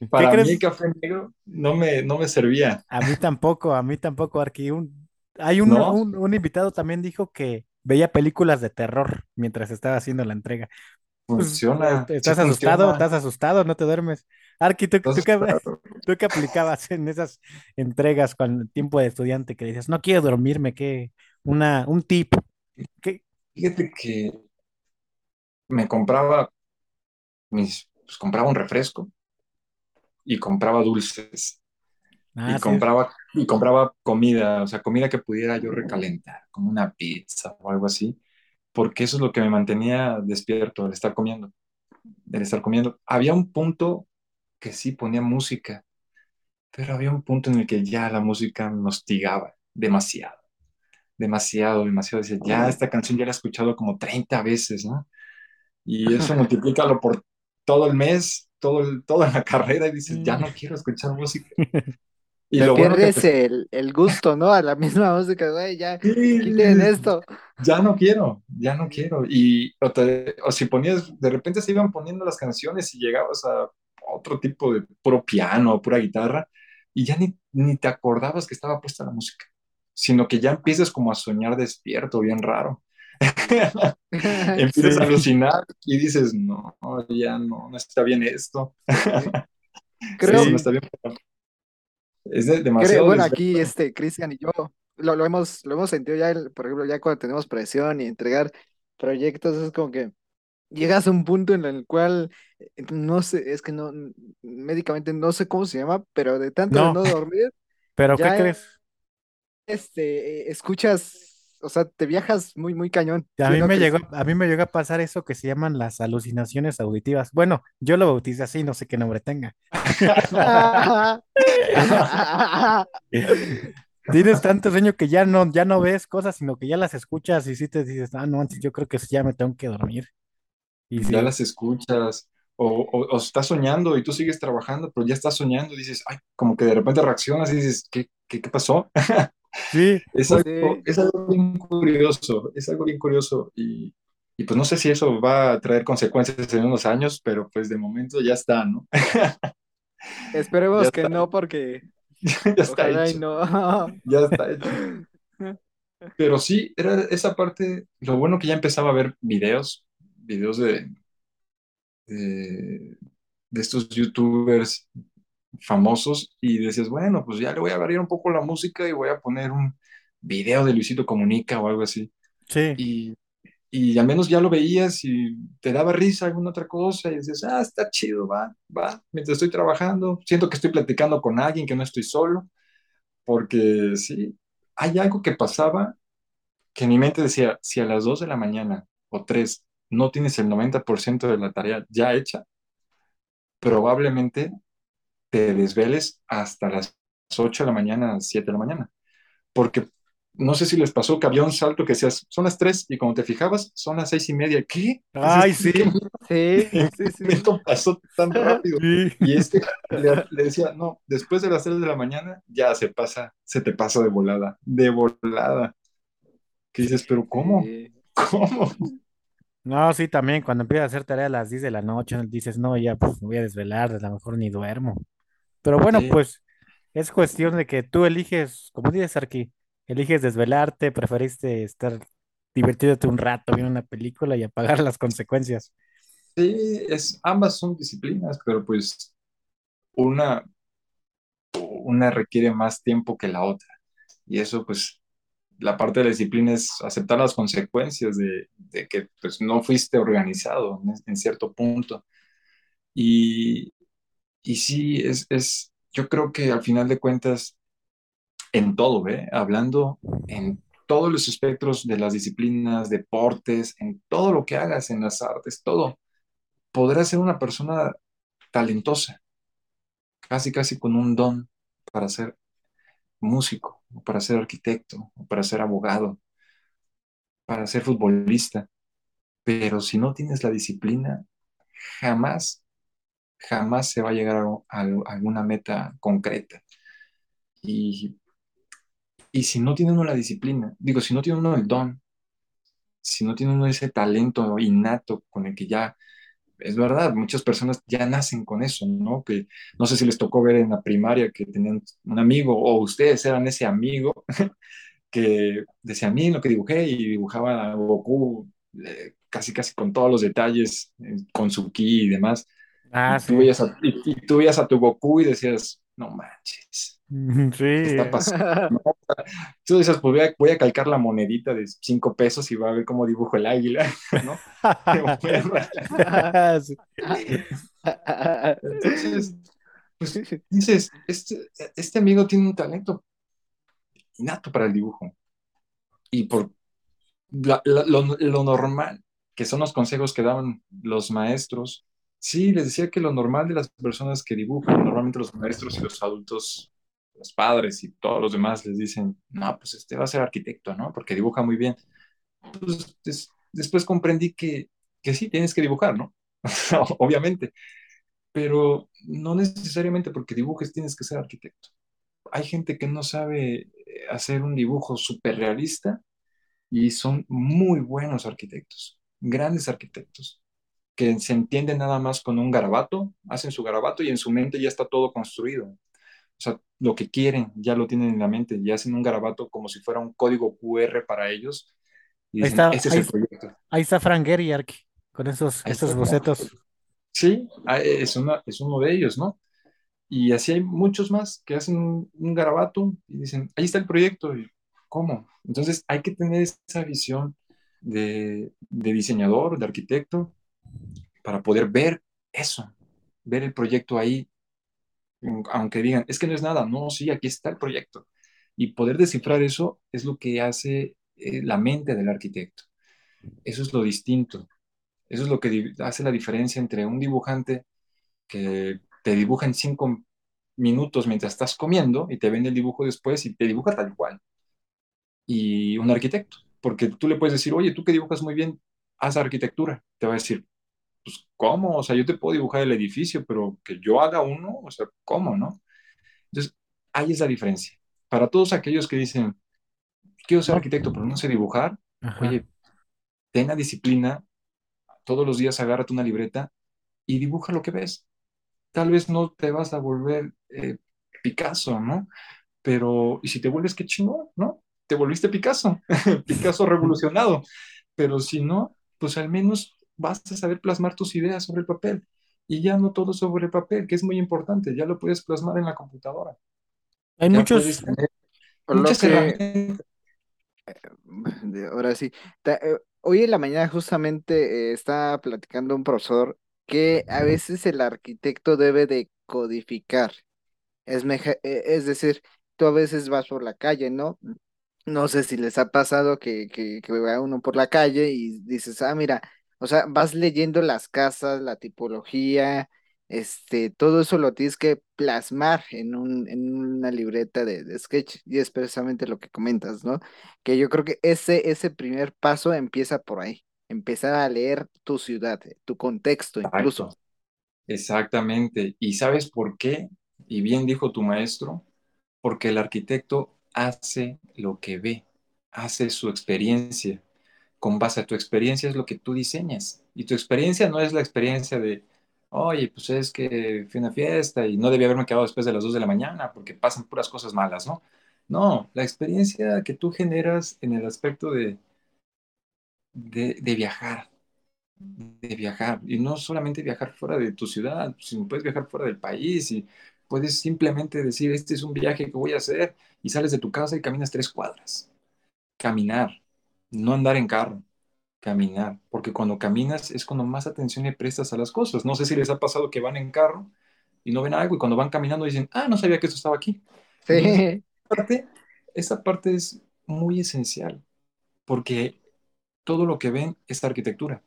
para crees? mí el café negro no me, no me servía. A mí tampoco, a mí tampoco, Arqui. Un- hay un, ¿No? un- un invitado también dijo que veía películas de terror mientras estaba haciendo la entrega. Pues, Funciona. ¿Estás sí asustado? funciona. ¿Estás asustado? ¿No te duermes? Arqui, ¿tú, qué, tú qué aplicabas en esas entregas con el tiempo de estudiante que dices, no quiero dormirme, ¿qué? Una, un tip. ¿Qué? Fíjate que me compraba mis, pues compraba un refresco y compraba dulces. Ah, y sí. compraba, y compraba comida, o sea, comida que pudiera yo recalentar, como una pizza o algo así, porque eso es lo que me mantenía despierto, el estar comiendo, el estar comiendo. Había un punto que sí ponía música, pero había un punto en el que ya la música me hostigaba demasiado, demasiado, demasiado. Decía, ya esta canción ya la he escuchado como 30 veces, ¿no? Y eso multiplícalo por todo el mes, todo el, toda la carrera y dices, ya no quiero escuchar música. Y Le bueno pierdes te- el, el gusto, ¿no? A la misma música, güey, ya, Sí, quiten esto. ya no quiero, ya no quiero. Y o, te- o si ponías, de repente se iban poniendo las canciones y llegabas a otro tipo de puro piano, pura guitarra, y ya ni, ni te acordabas que estaba puesta la música, sino que ya empiezas como a soñar despierto, bien raro. Empiezas Sí. a alucinar y dices, no, ya no, no está bien esto. Creo, Esto no está bien. Es demasiado bueno, aquí este Cristian y yo lo, lo hemos, lo hemos sentido ya, el- por ejemplo, ya cuando tenemos presión y entregar proyectos, es como que llegas a un punto en el cual eh, no sé, es que no, médicamente no sé cómo se llama, pero de tanto de No. dormir, ¿Pero qué crees? este, eh, escuchas, o sea, te viajas muy, muy cañón. A ¿sí o mí me llegó, a mí me llegó a pasar eso que se llaman las alucinaciones auditivas. Bueno, yo lo bauticé así, no sé qué nombre tenga. Tienes tanto sueño que ya no, ya no ves cosas, sino que ya las escuchas y sí te dices, ah, no, antes yo creo que ya me tengo que dormir. Y ya sí, las escuchas, o, o, o estás soñando y tú sigues trabajando, pero ya estás soñando y dices, ay, como que de repente reaccionas y dices, ¿qué, qué, qué pasó? sí, Es jus- algo, Sí. es algo bien curioso, es algo bien curioso y, y pues no sé si eso va a traer consecuencias en unos años, pero pues de momento ya está, ¿no? Esperemos Ya que está, no, porque ya está ojalá y hecho, no. ya está hecho. Pero sí, era esa parte, lo bueno que ya empezaba a ver videos, videos de, de, de estos youtubers famosos y decías, bueno, pues ya le voy a variar un poco la música y voy a poner un video de Luisito Comunica o algo así. sí, Y, y al menos ya lo veías y te daba risa alguna otra cosa y dices, ah, está chido, va, va, mientras estoy trabajando, siento que estoy platicando con alguien, que no estoy solo, porque sí, hay algo que pasaba que en mi mente decía, si a las 2 de la mañana o 3 no tienes el 90% de la tarea ya hecha, probablemente te desveles hasta las 8 de la mañana, 7 de la mañana. Porque no sé si les pasó que había un salto que decías, son las 3 y cuando te fijabas, son las 6 y media. ¿Qué? Ay, sí, ¿qué Sí, sí, sí. momento pasó tan rápido? sí. Y este le, le decía, no, después de las 3 de la mañana ya se pasa, se te pasa de volada, de volada. Que dices, pero ¿cómo? Sí. ¿Cómo? No, sí, también cuando empiezas a hacer tarea a las 10 de la noche, dices, no, ya pues me voy a desvelar, a lo mejor ni duermo. Pero bueno, Sí, pues es cuestión de que tú eliges, como dices aquí, eliges desvelarte, preferiste estar divertidote un rato viendo una película y apagar las consecuencias. sí, es, ambas son disciplinas, pero pues una, una requiere más tiempo que la otra. Y eso pues la parte de la disciplina es aceptar las consecuencias de, de que pues, no fuiste organizado en, en cierto punto. Y, y sí, es, es, yo creo que al final de cuentas, en todo, ¿ve? Hablando en todos los espectros de las disciplinas, deportes, en todo lo que hagas, en las artes, todo, podrás ser una persona talentosa, casi, casi con un don para ser músico, para ser arquitecto, para ser abogado, para ser futbolista. Pero si no tienes la disciplina, jamás, jamás se va a llegar a, alguna meta concreta. Y, y si no tiene uno la disciplina, digo, si no tiene uno el don, si no tiene uno ese talento innato con el que ya es verdad, muchas personas ya nacen con eso, ¿no? Que no sé si les tocó ver en la primaria que tenían un amigo o ustedes eran ese amigo que decía a mí lo que dibujé y dibujaba a Goku eh, casi casi con todos los detalles, eh, con su ki y demás. Ah, y, sí. tú veías a, y, tú veías a tu Goku y decías, no manches. Sí. está pasando? Tú dices, pues voy a, calcar la monedita de cinco pesos y va a ver cómo dibujo el águila, ¿no? Entonces, pues dices, este, este amigo tiene un talento innato para el dibujo. Y por lo, lo normal, que son los consejos que daban los maestros, Sí, les decía que lo normal de las personas que dibujan, normalmente los maestros y los adultos, los padres y todos los demás les dicen, no, pues este va a ser arquitecto, ¿no? Porque dibuja muy bien. Pues después comprendí que, que sí, tienes que dibujar, ¿no? Obviamente, pero no necesariamente porque dibujes tienes que ser arquitecto. Hay gente que no sabe eh, hacer un dibujo súper realista y son muy buenos arquitectos, grandes arquitectos que se entiende nada más con un garabato, hacen su garabato y en su mente ya está todo construido. O sea, lo que quieren ya lo tienen en la mente, ya hacen un garabato como si fuera un código QR para ellos. Y ahí está, ese es el proyecto. Ahí está Frank Gehry, con esos, esos bocetos. Sí, ah, es, una, es uno de ellos, ¿no? Y así hay muchos más que hacen un, garabato y dicen, ahí está el proyecto. Y, ¿Cómo? Entonces hay que tener esa visión de, de diseñador, de arquitecto, para poder ver eso, ver el proyecto ahí, aunque digan, es que no es nada, no, sí, aquí está el proyecto. Y poder descifrar eso es lo que hace eh, la mente del arquitecto. Eso es lo distinto. Eso es lo que hace la diferencia entre un dibujante que te dibuja en cinco minutos mientras estás comiendo y te vende el dibujo después y te dibuja tal cual. Y un arquitecto, porque tú le puedes decir, oye, tú que dibujas muy bien, haz arquitectura. Te va a decir, pues, ¿cómo? O sea, yo te puedo dibujar el edificio, pero que yo haga uno, o sea, ¿cómo, no? Entonces, ahí es la diferencia. Para todos aquellos que dicen, quiero ser arquitecto, pero no sé dibujar, oye, ten la disciplina, todos los días agárrate una libreta y dibuja lo que ves. Tal vez no te vas a volver eh, Picasso, ¿no? Pero, ¿y si te vuelves qué chingón, ¿no? Te volviste Picasso, Picasso revolucionado. Pero si no, pues al menos vas a saber plasmar tus ideas sobre el papel. Y ya no todo sobre el papel, que es muy importante, ya lo puedes plasmar en la computadora. Hay muchos... muchas herramientas. Ahora sí. Eh, hoy en la mañana justamente eh, estaba platicando un profesor que a veces el arquitecto debe de codificar. Es, eh, es decir, tú a veces vas por la calle, ¿no? No sé si les ha pasado que, que, que va uno por la calle y dices, ah, mira, o sea, vas leyendo las casas, la tipología, este, todo eso lo tienes que plasmar en, un, en una libreta de, sketch y es precisamente lo que comentas, ¿no? Que yo creo que ese, ese primer paso empieza por ahí, empezar a leer tu ciudad, tu contexto incluso. Exactamente. ¿Y sabes por qué? Y bien dijo tu maestro, porque el arquitecto hace lo que ve, hace su experiencia con base a tu experiencia es lo que tú diseñas. Y tu experiencia no es la experiencia de, oye, pues es que fui a una fiesta y no debía haberme quedado después de las 2 de la mañana porque pasan puras cosas malas, ¿no? No, la experiencia que tú generas en el aspecto de, de, viajar, de viajar. Y no solamente viajar fuera de tu ciudad, sino puedes viajar fuera del país y puedes simplemente decir, este es un viaje que voy a hacer y sales de tu casa y caminas tres cuadras caminar, no andar en carro, caminar, porque cuando caminas es cuando más atención le prestas a las cosas. No sé si les ha pasado que van en carro y no ven algo y cuando van caminando dicen, ah, no sabía que esto estaba aquí. Sí. Entonces, parte, esa parte es muy esencial, porque todo lo que ven es arquitectura,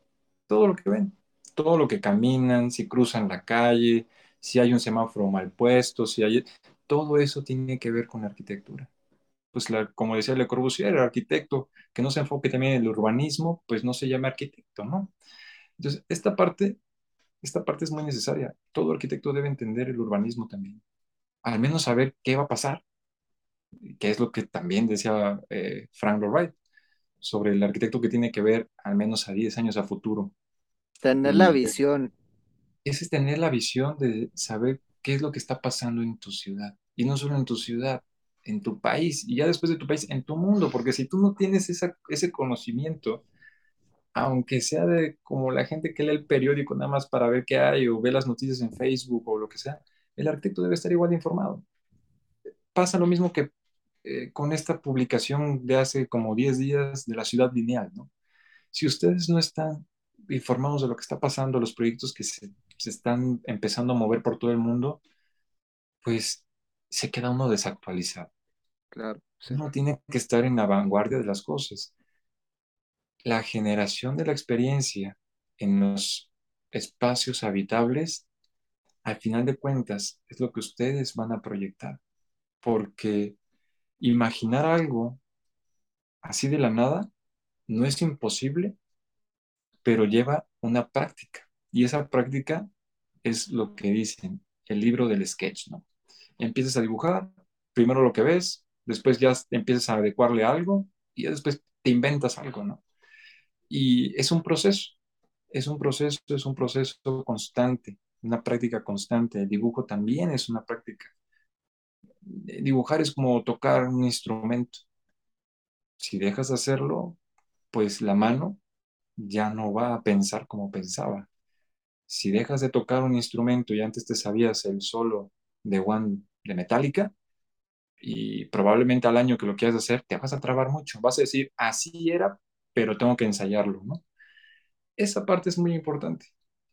todo lo que ven, todo lo que caminan, si cruzan la calle, si hay un semáforo mal puesto, si hay... Todo eso tiene que ver con la arquitectura. Pues la, como decía Le Corbusier, el arquitecto que no se enfoque también en el urbanismo, pues no se llama arquitecto, ¿no? Entonces, esta parte, esta parte es muy necesaria. Todo arquitecto debe entender el urbanismo también. Al menos saber qué va a pasar, que es lo que también decía eh, Frank Lloyd Wright, sobre el arquitecto que tiene que ver al menos a 10 años a futuro. Tener la visión. Ese es tener la visión de saber qué es lo que está pasando en tu ciudad. Y no solo en tu ciudad, en tu país. Y ya después de tu país, en tu mundo. Porque si tú no tienes esa, ese conocimiento, aunque sea de como la gente que lee el periódico nada más para ver qué hay o ve las noticias en Facebook o lo que sea, el arquitecto debe estar igual informado. Pasa lo mismo que eh, con esta publicación de hace como 10 días de la ciudad lineal, ¿no? Si ustedes no están informados de lo que está pasando, los proyectos que se, se están empezando a mover por todo el mundo, pues se queda uno desactualizado. Claro. sí. Uno tiene que estar en la vanguardia de las cosas. La generación de la experiencia en los espacios habitables, al final de cuentas, es lo que ustedes van a proyectar. Porque imaginar algo así de la nada no es imposible, pero lleva una práctica. Y esa práctica es lo que dicen el libro del sketch, ¿no? Empiezas a dibujar, primero lo que ves, después ya empiezas a adecuarle algo y ya después te inventas algo, ¿no? Y es un proceso, es un proceso, es un proceso constante, una práctica constante. El dibujo también es una práctica. Dibujar es como tocar un instrumento. Si dejas de hacerlo, pues la mano ya no va a pensar como pensaba. Si dejas de tocar un instrumento y antes te sabías el solo de One de Metallica, y probablemente al año que lo quieras hacer, te vas a trabar mucho. Vas a decir, así era, pero tengo que ensayarlo, ¿no? Esa parte es muy importante,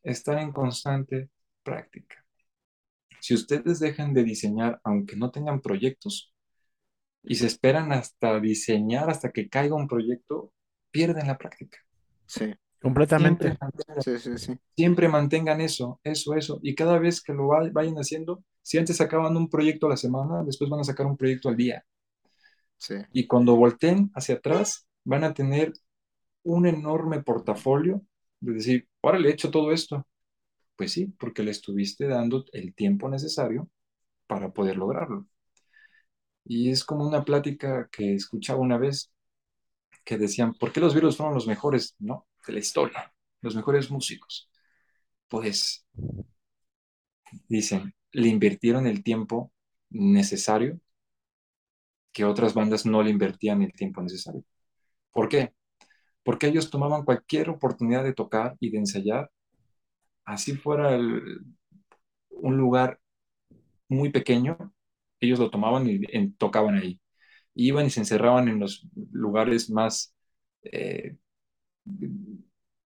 estar en constante práctica. Si ustedes dejan de diseñar, aunque no tengan proyectos, y se esperan hasta diseñar, hasta que caiga un proyecto, pierden la práctica. Sí, Completamente. Siempre mantengan, sí, sí, sí. siempre mantengan eso, eso, eso. Y cada vez que lo va- vayan haciendo, si antes sacaban un proyecto a la semana, después van a sacar un proyecto al día. Sí, Y cuando volteen hacia atrás, van a tener un enorme portafolio de decir, ahora le he hecho todo esto. Pues sí, porque le estuviste dando el tiempo necesario para poder lograrlo. Y es como una plática que escuchaba una vez que decían, ¿por qué los Beatles fueron los mejores, no? de la historia, los mejores músicos? Pues dicen, le invirtieron el tiempo necesario que otras bandas no le invertían el tiempo necesario. ¿Por qué? Porque ellos tomaban cualquier oportunidad de tocar y de ensayar, así fuera el- un lugar muy pequeño, ellos lo tomaban y tocaban ahí. Iban y se encerraban en los lugares más, eh,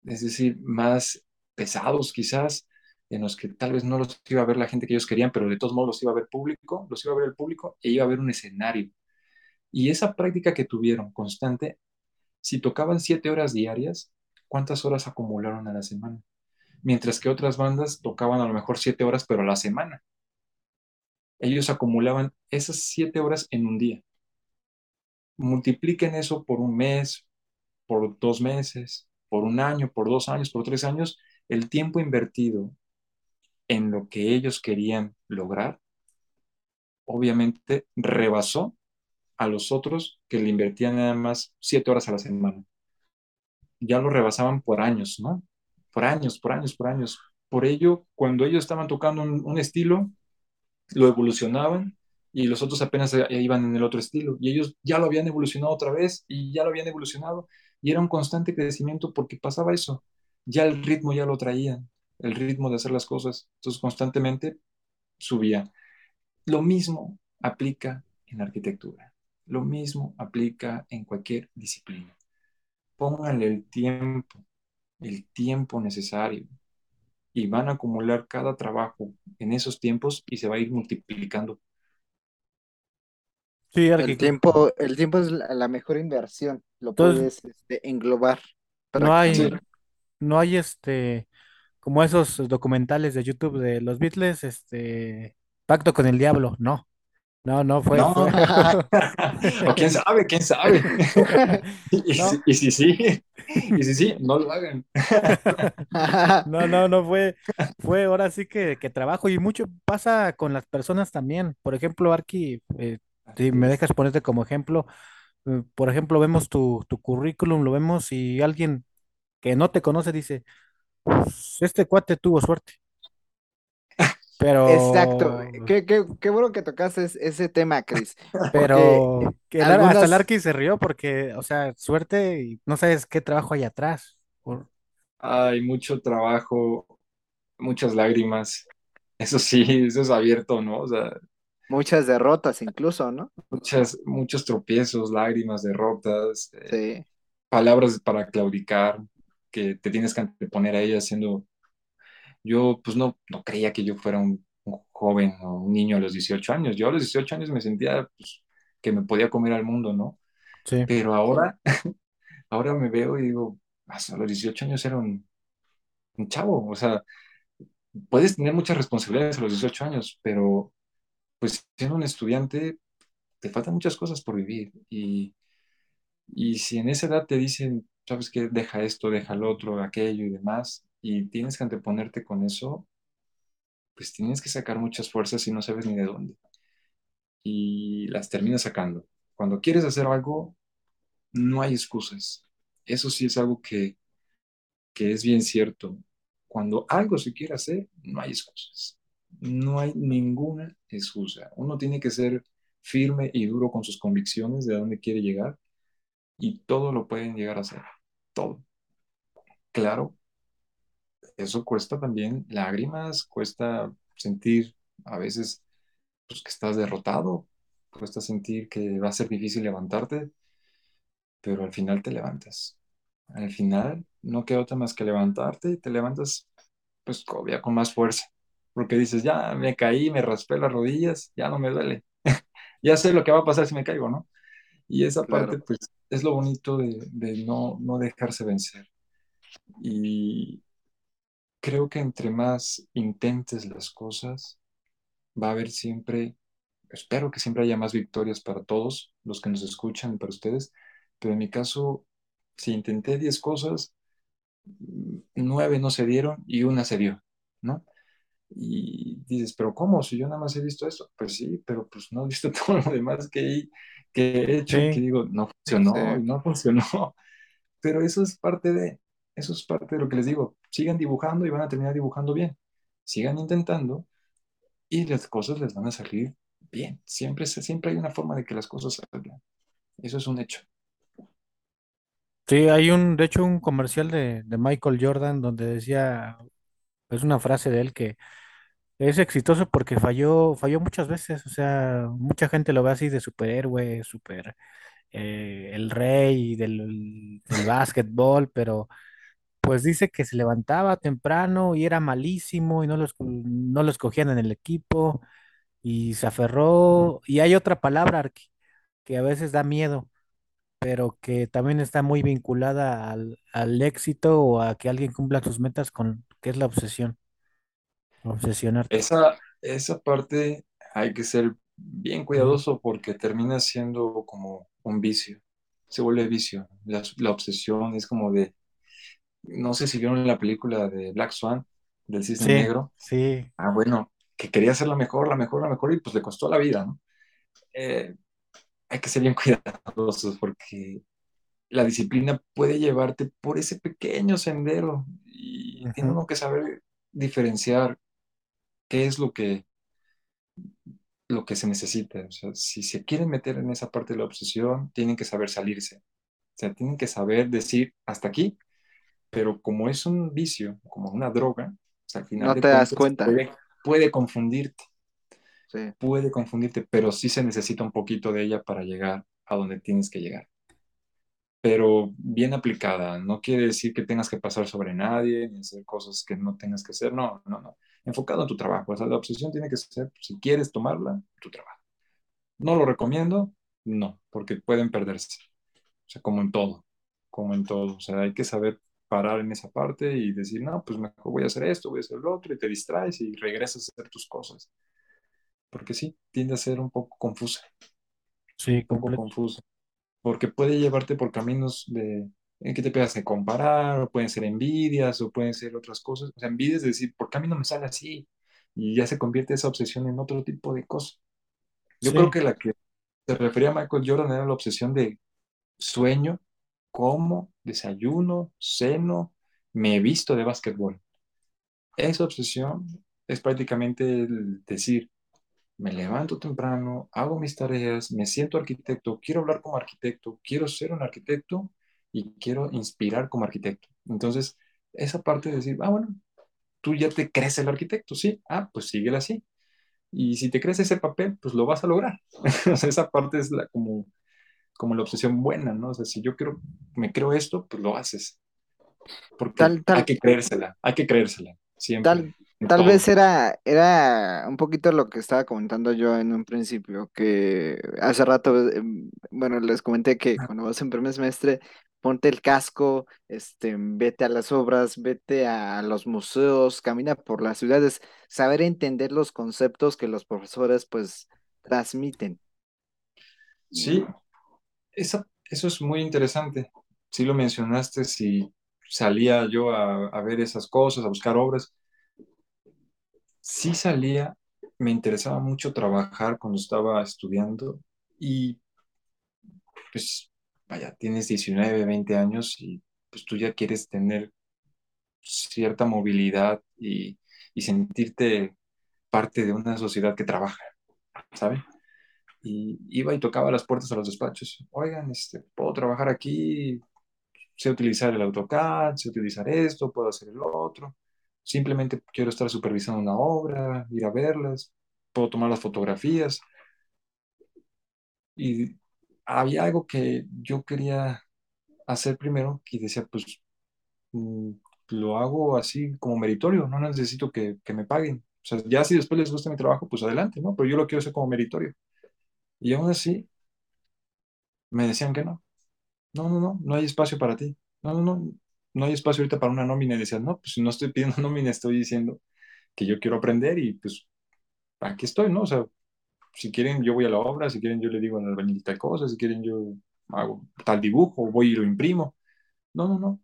es decir, más pesados quizás, en los que tal vez no los iba a ver la gente que ellos querían, pero de todos modos los iba a ver público, los iba a ver el público e iba a ver un escenario. Y esa práctica que tuvieron constante, si tocaban siete horas diarias, ¿cuántas horas acumularon a la semana? Mientras que otras bandas tocaban a lo mejor siete horas, pero a la semana. Ellos acumulaban esas siete horas en un día. Multipliquen eso por un mes, por dos meses, por un año, por dos años, por tres años, el tiempo invertido en lo que ellos querían lograr, obviamente rebasó a los otros que le invertían nada más siete horas a la semana. Ya lo rebasaban por años, ¿no? Por años, por años, por años. Por ello, cuando ellos estaban tocando un, un estilo, lo evolucionaban y los otros apenas iban en el otro estilo. Y ellos ya lo habían evolucionado otra vez y ya lo habían evolucionado. Y era un constante crecimiento porque pasaba eso. Ya el ritmo ya lo traían, el ritmo de hacer las cosas. Entonces constantemente subía. Lo mismo aplica en arquitectura. Lo mismo aplica en cualquier disciplina. Pónganle el tiempo, el tiempo necesario y van a acumular cada trabajo en esos tiempos y se va a ir multiplicando. Sí, El tiempo, el tiempo es la, la mejor inversión, lo entonces puedes este, englobar no hay, no hay este, como esos documentales de YouTube de los Beatles, este, Pacto con el Diablo, no, no, no, fue, fue, No, o quién sabe, quién sabe. Y no, si, y si sí, y si sí, no lo hagan. no, no, no fue, fue ahora sí que, que trabajo y mucho pasa con las personas también. Por ejemplo, Arqui, eh, si me dejas ponerte como ejemplo, eh, por ejemplo, vemos tu, tu currículum, lo vemos y alguien que no te conoce dice, "Pues, este cuate tuvo suerte, Exacto, pero, qué, qué, qué bueno que tocaste es- ese tema, Chris, pero, que el hasta el Arqui se rió porque, o sea, suerte y no sabes qué trabajo hay atrás. Por- Hay mucho trabajo, muchas lágrimas. Eso sí, eso es abierto, ¿no? O sea, muchas derrotas incluso, ¿no? muchas, muchos tropiezos, lágrimas, derrotas, eh, Sí, palabras para claudicar, que te tienes que anteponer a ellas siendo... Yo, pues no, no creía que yo fuera un, un joven o un niño a los 18 años. Yo a los 18 años me sentía, pues, que me podía comer al mundo, ¿no? sí, Pero ahora, ahora me veo y digo, hasta los 18 años era un, un chavo, o sea, puedes tener muchas responsabilidades a los 18 años, pero pues siendo un estudiante te faltan muchas cosas por vivir y, y si en esa edad te dicen, sabes qué, deja esto, deja lo otro, aquello y demás, y tienes que anteponerte con eso, pues tienes que sacar muchas fuerzas y no sabes ni de dónde y las terminas sacando. Cuando quieres hacer algo, no hay excusas. Eso sí es algo que, que es bien cierto. Cuando algo se quiere hacer, no hay excusas. No hay ninguna excusa. Uno tiene que ser firme y duro con sus convicciones de dónde quiere llegar y todo lo pueden llegar a hacer. Todo. Claro, eso cuesta también lágrimas, cuesta sentir a veces pues, que estás derrotado, cuesta sentir que va a ser difícil levantarte, pero al final te levantas. Al final no queda otra más que levantarte y te levantas pues ya con más fuerza, porque dices, ya me caí, me raspé las rodillas, ya no me duele, ya sé lo que va a pasar si me caigo, ¿no? Y esa parte pues es lo bonito de, no dejarse vencer. Y creo que entre más intentes las cosas, va a haber siempre, espero que siempre haya más victorias para todos los que nos escuchan y para ustedes, pero en mi caso, si intenté 10 cosas, nueve no se dieron y una se dio, ¿no? Y dices, pero ¿cómo? Si yo nada más he visto esto, pues sí, pero pues no he visto todo lo demás que he, que he hecho, que sí, digo, no Sí, funcionó y no funcionó, pero eso es parte de, eso es parte de lo que les digo, sigan dibujando y van a terminar dibujando bien, sigan intentando y las cosas les van a salir bien, siempre, siempre hay una forma de que las cosas salgan, eso es un hecho. sí, hay un, de hecho, un comercial de, de Michael Jordan donde decía, es una frase de él que es exitoso porque falló, falló muchas veces, o sea, mucha gente lo ve así de superhéroe, super, eh, el rey del, del básquetbol, pero pues dice que se levantaba temprano y era malísimo y no los, no lo escogían en el equipo y se aferró, y hay otra palabra que a veces da miedo pero que también está muy vinculada al, al éxito o a que alguien cumpla sus metas con, que es la obsesión, obsesionarte. Esa, esa parte hay que ser bien cuidadoso porque termina siendo como un vicio, se vuelve vicio. La, la obsesión es como de, no sé si vieron la película de Black Swan, del Cisne Sí, Negro. sí, Ah, bueno, que quería ser la mejor, la mejor, la mejor y pues le costó la vida, ¿no? Eh, hay que ser bien cuidadosos porque la disciplina puede llevarte por ese pequeño sendero y tiene uno que saber diferenciar qué es lo que lo que se necesita. O sea, si se quieren meter en esa parte de la obsesión, tienen que saber salirse. O sea, tienen que saber decir hasta aquí, pero como es un vicio, como una droga, o sea, al final no te das cuenta. puede, puede confundirte, Sí, puede confundirte, pero sí se necesita un poquito de ella para llegar a donde tienes que llegar. Pero bien aplicada, no quiere decir que tengas que pasar sobre nadie ni hacer cosas que no tengas que hacer, no, no, no. Enfocado en tu trabajo, o sea, la obsesión tiene que ser, si quieres tomarla, tu trabajo. No lo recomiendo, no, porque pueden perderse. O sea, como en todo, como en todo. O sea, hay que saber parar en esa parte y decir, no, pues mejor voy a hacer esto, voy a hacer lo otro, y te distraes y regresas a hacer tus cosas. Porque sí, tiende a ser un poco confusa, Sí, un poco completo. confusa. Porque puede llevarte por caminos de, que te pegas a comparar, o pueden ser envidias, o pueden ser otras cosas. O sea, envidias de decir, ¿por qué a mí no me sale así? Y ya se convierte esa obsesión en otro tipo de cosas. Yo creo Sí, que la que se refería a Michael Jordan era la obsesión de sueño, como, desayuno, ceno, me he visto de básquetbol. Esa obsesión es prácticamente el decir, me levanto temprano, hago mis tareas, me siento arquitecto, quiero hablar como arquitecto, quiero ser un arquitecto y quiero inspirar como arquitecto. Entonces, esa parte de decir, ah, bueno, tú ya te crees el arquitecto, sí, ah, pues síguela así. Y si te crees ese papel, pues lo vas a lograr. O sea, esa parte es la, como, como la obsesión buena, ¿no? O sea, si yo quiero, me creo esto, pues lo haces. Porque Tal, hay que creérsela, hay que creérsela, siempre, tal, tal vez era, era un poquito lo que estaba comentando yo en un principio, que hace rato, em, bueno, les comenté que cuando vas en primer semestre, ponte el casco, este, vete a las obras, vete a los museos, camina por las ciudades, saber entender los conceptos que los profesores pues transmiten. Sí, esa, eso es muy interesante. Sí lo mencionaste, si salía yo a, a ver esas cosas, a buscar obras. Sí salía, me interesaba mucho trabajar cuando estaba estudiando y pues, vaya, tienes 19 20 años y pues tú ya quieres tener cierta movilidad y, y sentirte parte de una sociedad que trabaja, ¿sabes? Y iba y tocaba las puertas a los despachos. Oigan, este, ¿puedo trabajar aquí? Sé utilizar el AutoCAD, sé utilizar esto, puedo hacer el otro. Simplemente quiero estar supervisando una obra, ir a verlas, puedo tomar las fotografías. Y había algo que yo quería hacer primero y decía, pues mm, lo hago así como meritorio, no necesito que, que me paguen. O sea, ya si después les gusta mi trabajo, pues adelante, ¿no? Pero yo lo quiero hacer como meritorio. Y aún así me decían que no. No, no, no, no hay espacio para ti. No, no, no, no hay espacio ahorita para una nómina. Y decían, no, pues no estoy pidiendo nómina, estoy diciendo que yo quiero aprender y pues aquí estoy, ¿no? O sea, si quieren yo voy a la obra, si quieren yo le digo al albañil tal cosa, si quieren yo hago tal dibujo, voy y lo imprimo. No, no, no.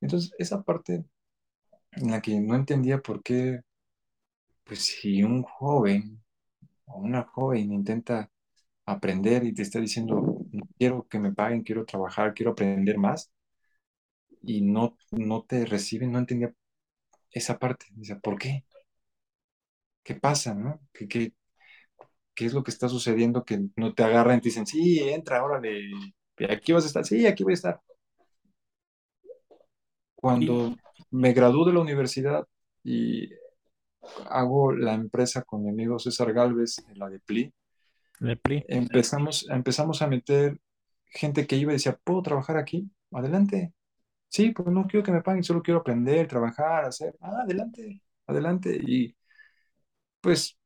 Entonces, esa parte en la que no entendía por qué, pues si un joven o una joven intenta aprender y te está diciendo, quiero que me paguen, quiero trabajar, quiero aprender más, y no, no te reciben, no entendía esa parte. Dice, ¿por qué? ¿Qué pasa, no? ¿Qué, qué, qué es lo que está sucediendo que no te agarran y te dicen, sí, entra, órale, aquí vas a estar, sí, aquí voy a estar. Cuando me gradué de la universidad y hago la empresa con mi amigo César Galvez, la de Pli, empezamos, empezamos a meter gente que iba y decía, ¿puedo trabajar aquí? Adelante. Sí, pues no quiero que me paguen, solo quiero aprender, trabajar, hacer. Ah, adelante, adelante. Y pues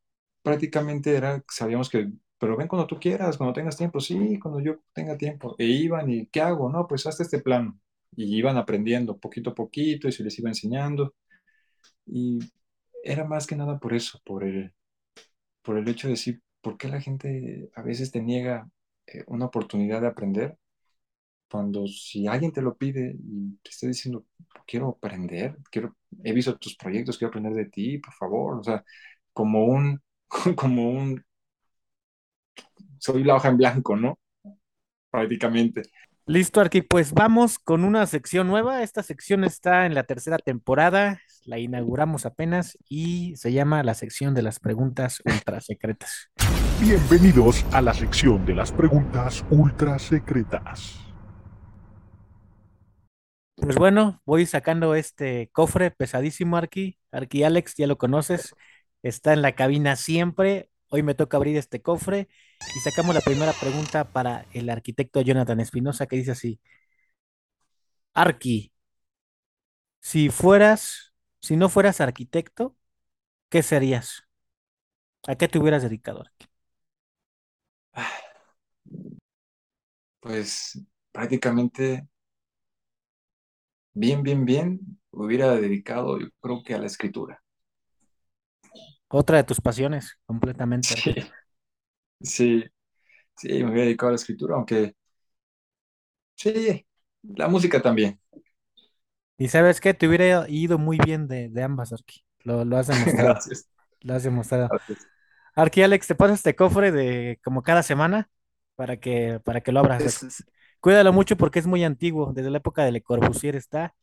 prácticamente era, sabíamos que, pero ven cuando tú quieras, cuando tengas tiempo, sí, cuando yo tenga tiempo. E iban y, ¿qué hago? No, pues hazte este plano. Y iban aprendiendo poquito a poquito y se les iba enseñando. Y era más que nada por eso, por el, por el hecho de decir, ¿por qué la gente a veces te niega eh, una oportunidad de aprender? Cuando si alguien te lo pide y te está diciendo, quiero aprender, quiero, he visto tus proyectos, quiero aprender de ti, por favor, o sea, como un, como un, soy la hoja en blanco, ¿no? Prácticamente. Listo, Arqui, pues vamos con una sección nueva. Esta sección está en la tercera temporada, la inauguramos apenas y se llama la sección de las preguntas ultra secretas. Bienvenidos a la sección de las preguntas ultra secretas. Pues bueno, voy sacando este cofre pesadísimo, Arqui. Arqui Alex, ya lo conoces, está en la cabina siempre. Hoy me toca abrir este cofre Y sacamos la primera pregunta para el arquitecto Jonathan Espinosa, que dice así: Arqui, si fueras, si no fueras arquitecto, ¿qué serías? ¿A qué te hubieras dedicado? Arqui? Pues prácticamente bien, bien, bien, hubiera dedicado yo creo que a la escritura. Otra de tus pasiones, completamente. Sí, sí, sí, me hubiera dedicado a la escritura, aunque sí, la música también. Y sabes qué, te hubiera ido muy bien de, de ambas, Arqui. Lo, lo has demostrado, Gracias. lo has demostrado. gracias. Arqui, Alex, te paso este cofre de como cada semana para que, para que lo abras. Es, es- Cuídalo mucho porque es muy antiguo, desde la época de Le Corbusier está,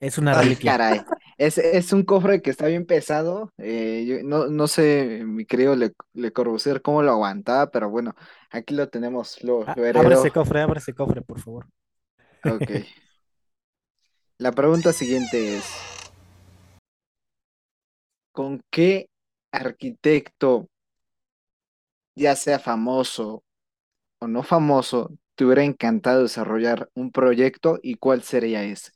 es una ay, reliquia. caray. Es, es un cofre que está bien pesado. eh, yo- no, no sé, mi querido Le, Le Corbusier, cómo lo aguantaba, pero bueno, aquí lo tenemos, lo, abre ese cofre, abre ese cofre, por favor. Ok. La pregunta siguiente es, ¿con qué arquitecto, ya sea famoso o no famoso, te hubiera encantado desarrollar un proyecto y cuál sería ese?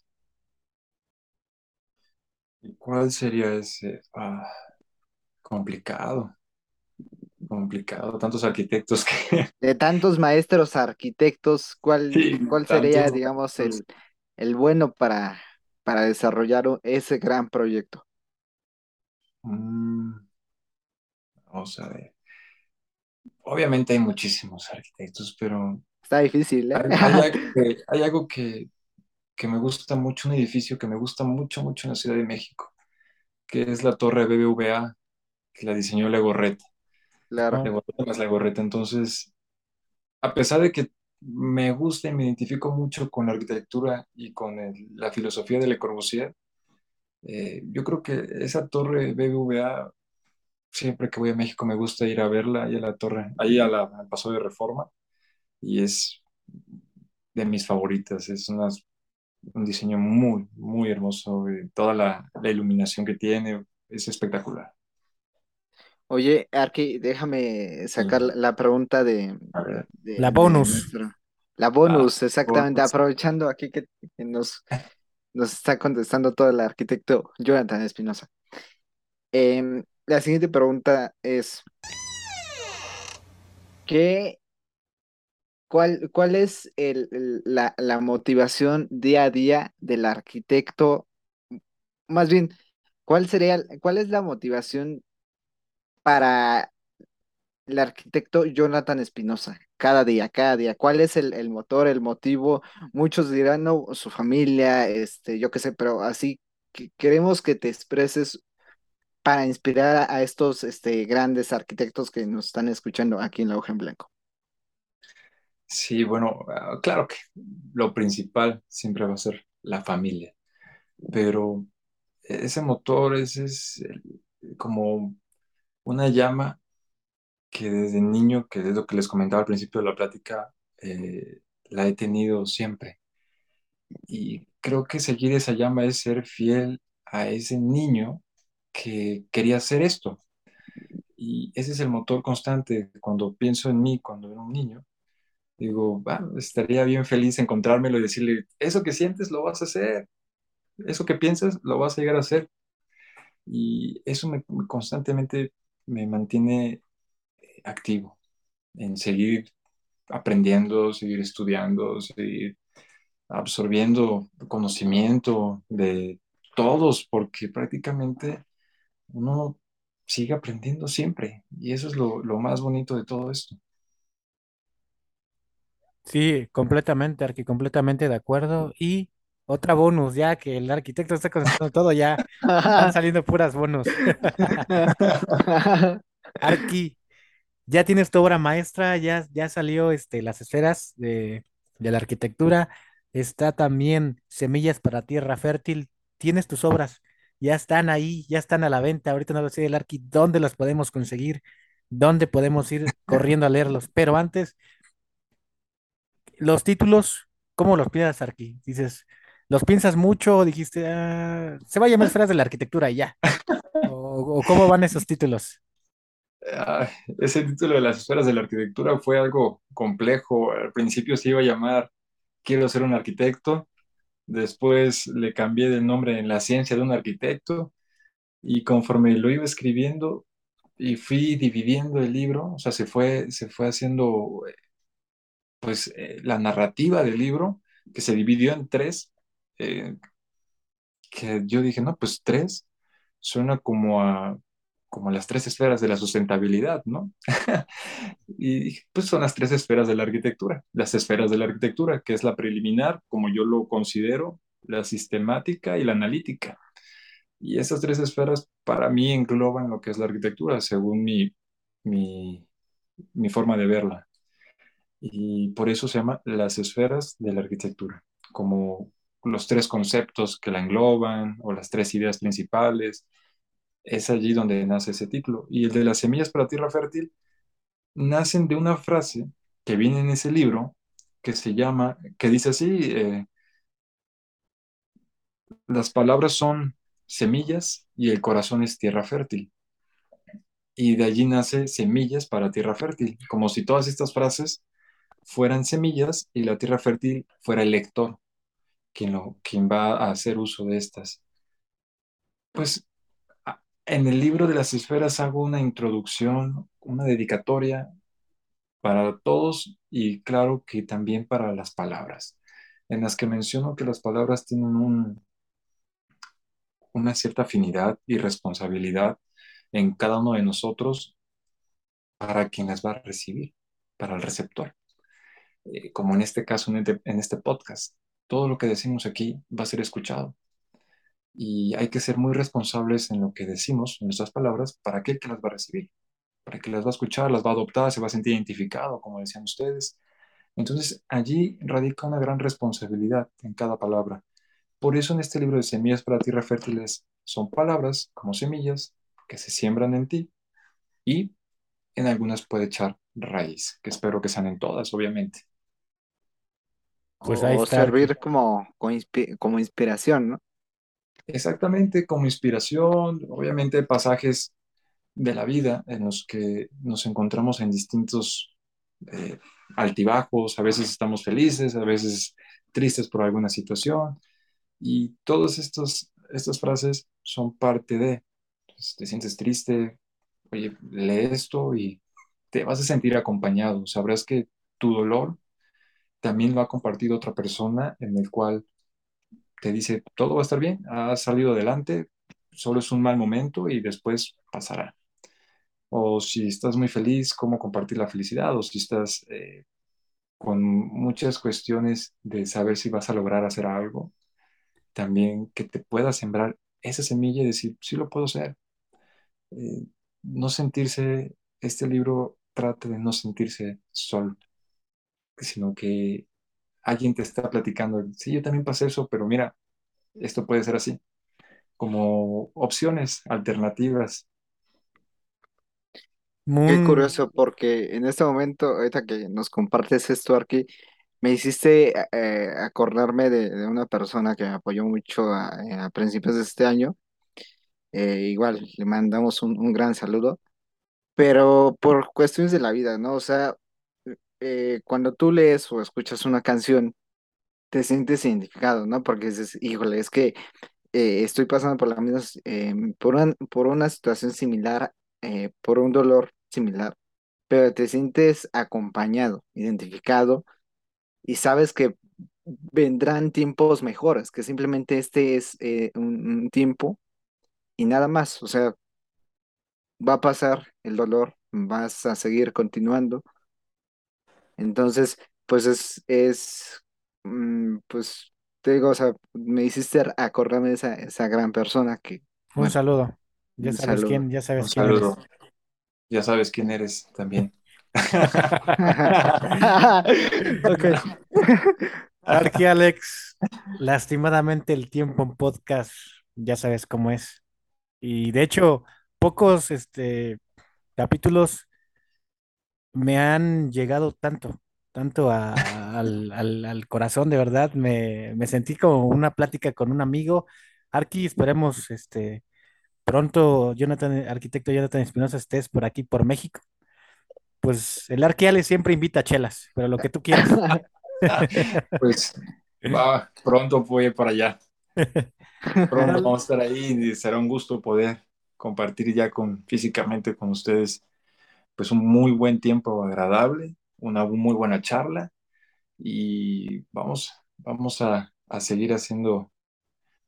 ¿Y cuál sería ese? Ah, complicado, complicado. Tantos arquitectos que... De tantos maestros arquitectos, ¿cuál, Sí, cuál sería, tantos digamos, el, el bueno para, para desarrollar ese gran proyecto? Mm, vamos a ver. Obviamente hay muchísimos arquitectos, pero Está difícil, ¿eh? hay, hay algo que, hay algo que, que me gusta mucho, un edificio que me gusta mucho, mucho en la Ciudad de México, que es la Torre BBVA, que la diseñó Legorreta. Claro. Legorreta más Legorreta. Entonces, a pesar de que me gusta y me identifico mucho con la arquitectura y con el- la filosofía de Le Corbusier, eh, yo creo que esa torre BBVA, siempre que voy a México me gusta ir a verla, ahí a la torre, ahí a la, al Paso de Reforma, y es de mis favoritas, es una- un diseño muy, muy hermoso, eh, toda la, la iluminación que tiene es espectacular. Oye, Arki, déjame sacar la pregunta de, la de bonus. nuestro. La ah, bonus, exactamente, bonus. aprovechando aquí que, que nos, nos está contestando todo el arquitecto Jonathan Espinosa. Em, la siguiente pregunta es, ¿qué, cuál, cuál es el, la, la motivación día a día del arquitecto? Más bien, ¿cuál sería, cuál es la motivación para el arquitecto Jonathan Espinosa, cada día, cada día. ¿Cuál es el, el motor, el motivo? Muchos dirán, no, su familia, este, yo qué sé, pero así que queremos que te expreses para inspirar a, a estos este, grandes arquitectos que nos están escuchando aquí en la hoja en blanco. Sí, bueno, ah, claro que lo principal siempre va a ser la familia, pero ese motor ese es como una llama que desde niño, que es lo que les comentaba al principio de la plática, eh, la he tenido siempre. Y creo que seguir esa llama es ser fiel a ese niño que quería hacer esto. Y ese es el motor constante. Cuando pienso en mí, cuando era un niño, digo, "Ah, estaría bien feliz encontrármelo y decirle, eso que sientes lo vas a hacer, eso que piensas lo vas a llegar a hacer. Y eso me, me constantemente me mantiene activo en seguir aprendiendo, seguir estudiando, seguir absorbiendo conocimiento de todos, porque prácticamente uno sigue aprendiendo siempre. Y eso es lo, lo más bonito de todo esto. Sí, completamente, Arqui, completamente de acuerdo. Y otra bonus, ya que el arquitecto está contestando todo, ya están saliendo puras bonus. Arqui, ya tienes tu obra maestra, ya, ya salió este, las esferas de, de la arquitectura, está también Semillas para Tierra Fértil, tienes tus obras, ya están ahí, ya están a la venta, ahorita no lo sé el Arqui, ¿dónde las podemos conseguir? ¿Dónde podemos ir corriendo a leerlos? Pero antes, los títulos, ¿cómo los piensas, Arqui? Dices, ¿los piensas mucho dijiste, "Ah, se va a llamar esferas de la arquitectura y ya? ¿O, cómo van esos títulos? ah, ese título de las esferas de la arquitectura fue algo complejo. Al principio se iba a llamar Quiero ser un arquitecto, después le cambié de nombre en La ciencia de un arquitecto y conforme lo iba escribiendo y fui dividiendo el libro, o sea, se fue, se fue haciendo pues eh, la narrativa del libro, que se dividió en tres, eh, que yo dije, no, pues tres, suena como a, como las tres esferas de la sustentabilidad, ¿no? y pues son las tres esferas de la arquitectura, las esferas de la arquitectura, que es la preliminar, como yo lo considero, la sistemática y la analítica. Y esas tres esferas para mí engloban lo que es la arquitectura, según mi, mi forma de verla. Y por eso se llama las esferas de la arquitectura, como los tres conceptos que la engloban o las tres ideas principales. Es allí donde nace ese título. Y el de las semillas para tierra fértil nacen de una frase que viene en ese libro que se llama, que dice así, eh, las palabras son semillas y el corazón es tierra fértil. Y de allí nace semillas para tierra fértil, como si todas estas frases fueran semillas y la tierra fértil fuera el lector, quien, lo, quien va a hacer uso de estas. Pues en el libro de las esferas hago una introducción, una dedicatoria para todos y claro que también para las palabras, en las que menciono que las palabras tienen un, una cierta afinidad y responsabilidad en cada uno de nosotros para quien las va a recibir, para el receptor. Eh, como en este caso, este, en este, podcast, todo lo que decimos aquí va a ser escuchado. Y hay que ser muy responsables en lo que decimos, en nuestras palabras, para aquel que las va a recibir, para que las va a escuchar, las va a adoptar, se va a sentir identificado, como decían ustedes. Entonces, allí radica una gran responsabilidad en cada palabra. Por eso en este libro de Semillas para Tierra Fértiles son palabras como semillas que se siembran en ti y en algunas puede echar raíz, que espero que sean en todas, obviamente. Pues ahí o servir como, como inspiración, ¿no? Exactamente, como inspiración, obviamente pasajes de la vida en los que nos encontramos en distintos eh, altibajos, a veces estamos felices, a veces tristes por alguna situación, y todas estas, estas frases son parte de, pues, te sientes triste, oye, lee esto y te vas a sentir acompañado, sabrás que tu dolor también lo ha compartido otra persona en el cual te dice, todo va a estar bien, has salido adelante, solo es un mal momento y después pasará. O si estás muy feliz, cómo compartir la felicidad, o si estás eh, con muchas cuestiones de saber si vas a lograr hacer algo, también que te pueda sembrar esa semilla y decir, sí lo puedo hacer. Eh, no sentirse, este libro trata de no sentirse solo, sino que alguien te está platicando, sí, yo también pasé eso, pero mira, esto puede ser así, como opciones alternativas. Qué curioso, porque en este momento, ahorita que nos compartes esto aquí, me hiciste eh, acordarme de, una persona que me apoyó mucho a, principios de este año. Eh, igual, le mandamos un, un gran saludo, pero por cuestiones de la vida, ¿no? O sea, eh, cuando tú lees o escuchas una canción, te sientes identificado, ¿no? Porque dices, híjole, es que eh, estoy pasando por la misma, em, por una, por una situación similar, eh, por un dolor similar, pero te sientes acompañado, identificado y sabes que vendrán tiempos mejores, que simplemente este es un, un tiempo y nada más, o sea, va a pasar el dolor, vas a seguir continuando entonces, pues es, es, mm, pues te digo, o sea, me hiciste acordarme de esa, esa gran persona que, Un saludo. Ya sabes quién, ya sabes Un quién saludo. Ya sabes quién eres también. Ok. Arqui Alex, lastimadamente el tiempo en podcast, ya sabes cómo es. Y de hecho, pocos este, capítulos me han llegado tanto, tanto a- al, al- al corazón, de verdad. Me, me sentí como una plática con un amigo. Arqui, esperemos este, pronto Jonathan, arquitecto Jonathan Espinosa, estés por aquí, por México, pues el Arquiale siempre invita a chelas, pero lo que tú quieras. Pues va, pronto voy para allá. Pronto vamos a estar ahí y será un gusto poder compartir ya con físicamente con ustedes pues un muy buen tiempo agradable, una muy buena charla y vamos, vamos a, a seguir haciendo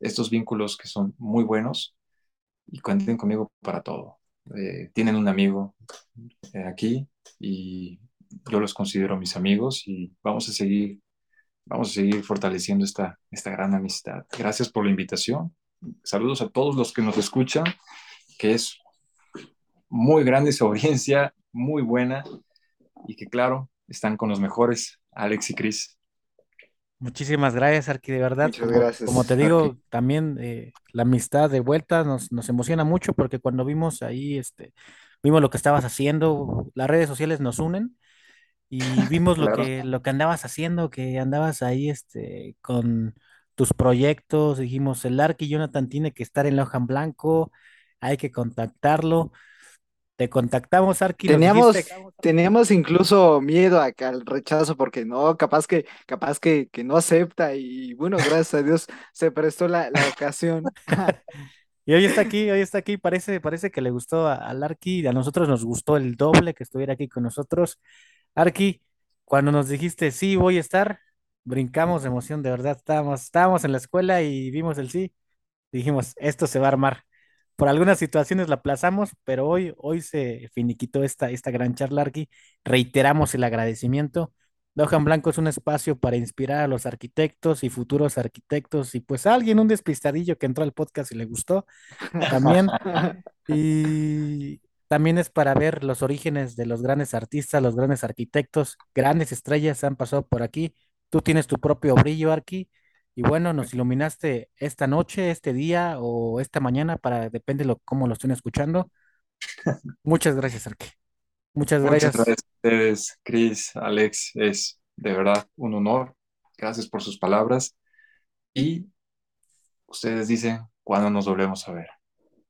estos vínculos que son muy buenos y cuenten conmigo para todo. Eh, tienen un amigo eh, aquí y yo los considero mis amigos y vamos a seguir, vamos a seguir fortaleciendo esta, esta gran amistad. Gracias por la invitación. Saludos a todos los que nos escuchan, que es muy grande su audiencia, muy buena y que claro, están con los mejores, Alex y Chris. Muchísimas gracias, Arqui, de verdad. Muchas como, gracias, como te digo, Arqui. también eh, la amistad de vuelta nos, nos emociona mucho porque cuando vimos ahí, este, vimos lo que estabas haciendo, las redes sociales nos unen y vimos lo que, lo que andabas haciendo, que andabas ahí, este, con tus proyectos, dijimos, el Arqui Jonathan tiene que estar en la hoja en blanco, hay que contactarlo. Te contactamos, Arqui, Teníamos, teníamos incluso miedo acá al rechazo porque no, capaz que, capaz que, que no acepta y bueno, gracias a Dios se prestó la, la ocasión. Y hoy está aquí, hoy está aquí, parece, parece que le gustó a- al Arqui, y a nosotros nos gustó el doble que estuviera aquí con nosotros. Arqui, cuando nos dijiste sí, voy a estar, brincamos de emoción, de verdad, estábamos, estábamos en la escuela y vimos el sí, dijimos, esto se va a armar. Por algunas situaciones la aplazamos, pero hoy, hoy se finiquitó esta, esta gran charla, Arqui. Reiteramos el agradecimiento. La Hoja en Blanco es un espacio para inspirar a los arquitectos y futuros arquitectos y pues a alguien, un despistadillo que entró al podcast y le gustó también. Y también es para ver los orígenes de los grandes artistas, los grandes arquitectos, grandes estrellas han pasado por aquí. Tú tienes tu propio brillo, Arqui, y bueno, nos iluminaste esta noche, este día o esta mañana, para depende lo cómo lo estén escuchando. Muchas gracias, Arqui. Muchas Muchas gracias. gracias a ustedes, Chris, Alex, es de verdad un honor. Gracias por sus palabras. Y ustedes dicen cuándo nos volvemos a ver.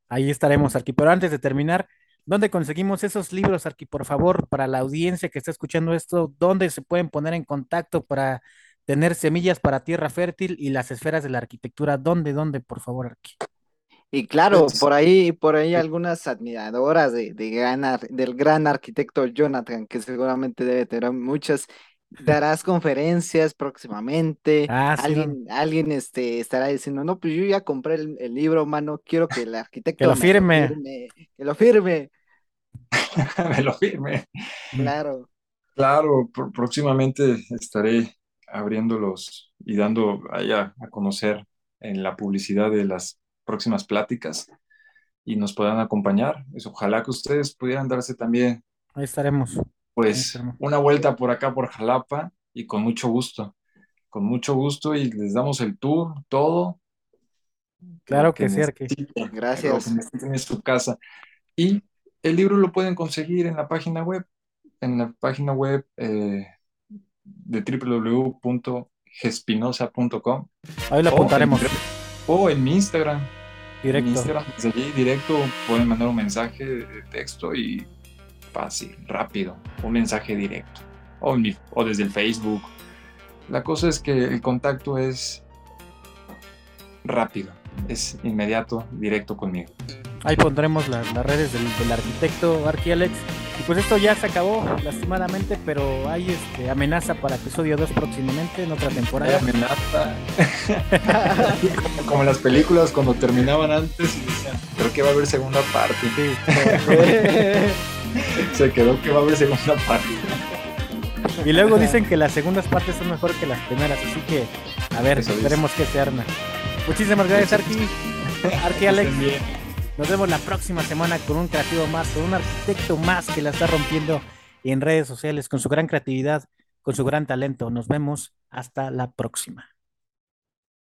Ahí estaremos, Arqui. Pero antes de terminar, ¿dónde conseguimos esos libros, Arqui? Por favor, para la audiencia que está escuchando esto, ¿dónde se pueden poner en contacto para tener semillas para tierra fértil y las esferas de la arquitectura? ¿Dónde, dónde, por favor, Arqui? Y claro, Pues, por ahí, por ahí algunas admiradoras de, de gran ar- del gran arquitecto Jonathan, que seguramente debe tener muchas. Darás conferencias próximamente. Ah, sí, no, Alguien, alguien este, estará diciendo, no, pues yo ya compré el, el libro, mano, quiero que el que arquitecto me lo firme. firme, que lo firme. Me lo firme. Claro. Claro, pr- próximamente estaré abriéndolos y dando allá a conocer en la publicidad de las próximas pláticas y nos puedan acompañar. Pues, ojalá que ustedes pudieran darse también, Ahí estaremos. Ahí pues, estaremos. una vuelta por acá, por Jalapa, y con mucho gusto, con mucho gusto, y les damos el tour, todo, Claro que que sí, Arqui. Gracias. en su casa. Y el libro lo pueden conseguir en la página web, en la página web eh, de www.gespinosa.com Ahí lo apuntaremos o en mi Instagram. En directo. Instagram, desde allí directo pueden mandar un mensaje de texto y fácil, rápido, un mensaje directo. O, en mi- o desde el Facebook. La cosa es que el contacto es rápido, es inmediato, directo conmigo. Ahí pondremos la- las redes del, del arquitecto Arqui Alex. Y pues esto ya se acabó, lastimadamente, pero hay este, amenaza para episodio 2 próximamente en otra Hay temporada. amenaza. como, como en las películas cuando terminaban antes y decían, creo que va a haber segunda parte. Sí, Se quedó que va a haber segunda parte. Y luego dicen que las segundas partes son mejor que las primeras, así que a ver, Eso dice. esperemos que se arma. Muchísimas gracias, Arqui. Arqui Alex. Nos vemos la próxima semana con un creativo más, con un arquitecto más que la está rompiendo en redes sociales, con su gran creatividad, con su gran talento. Nos vemos hasta la próxima.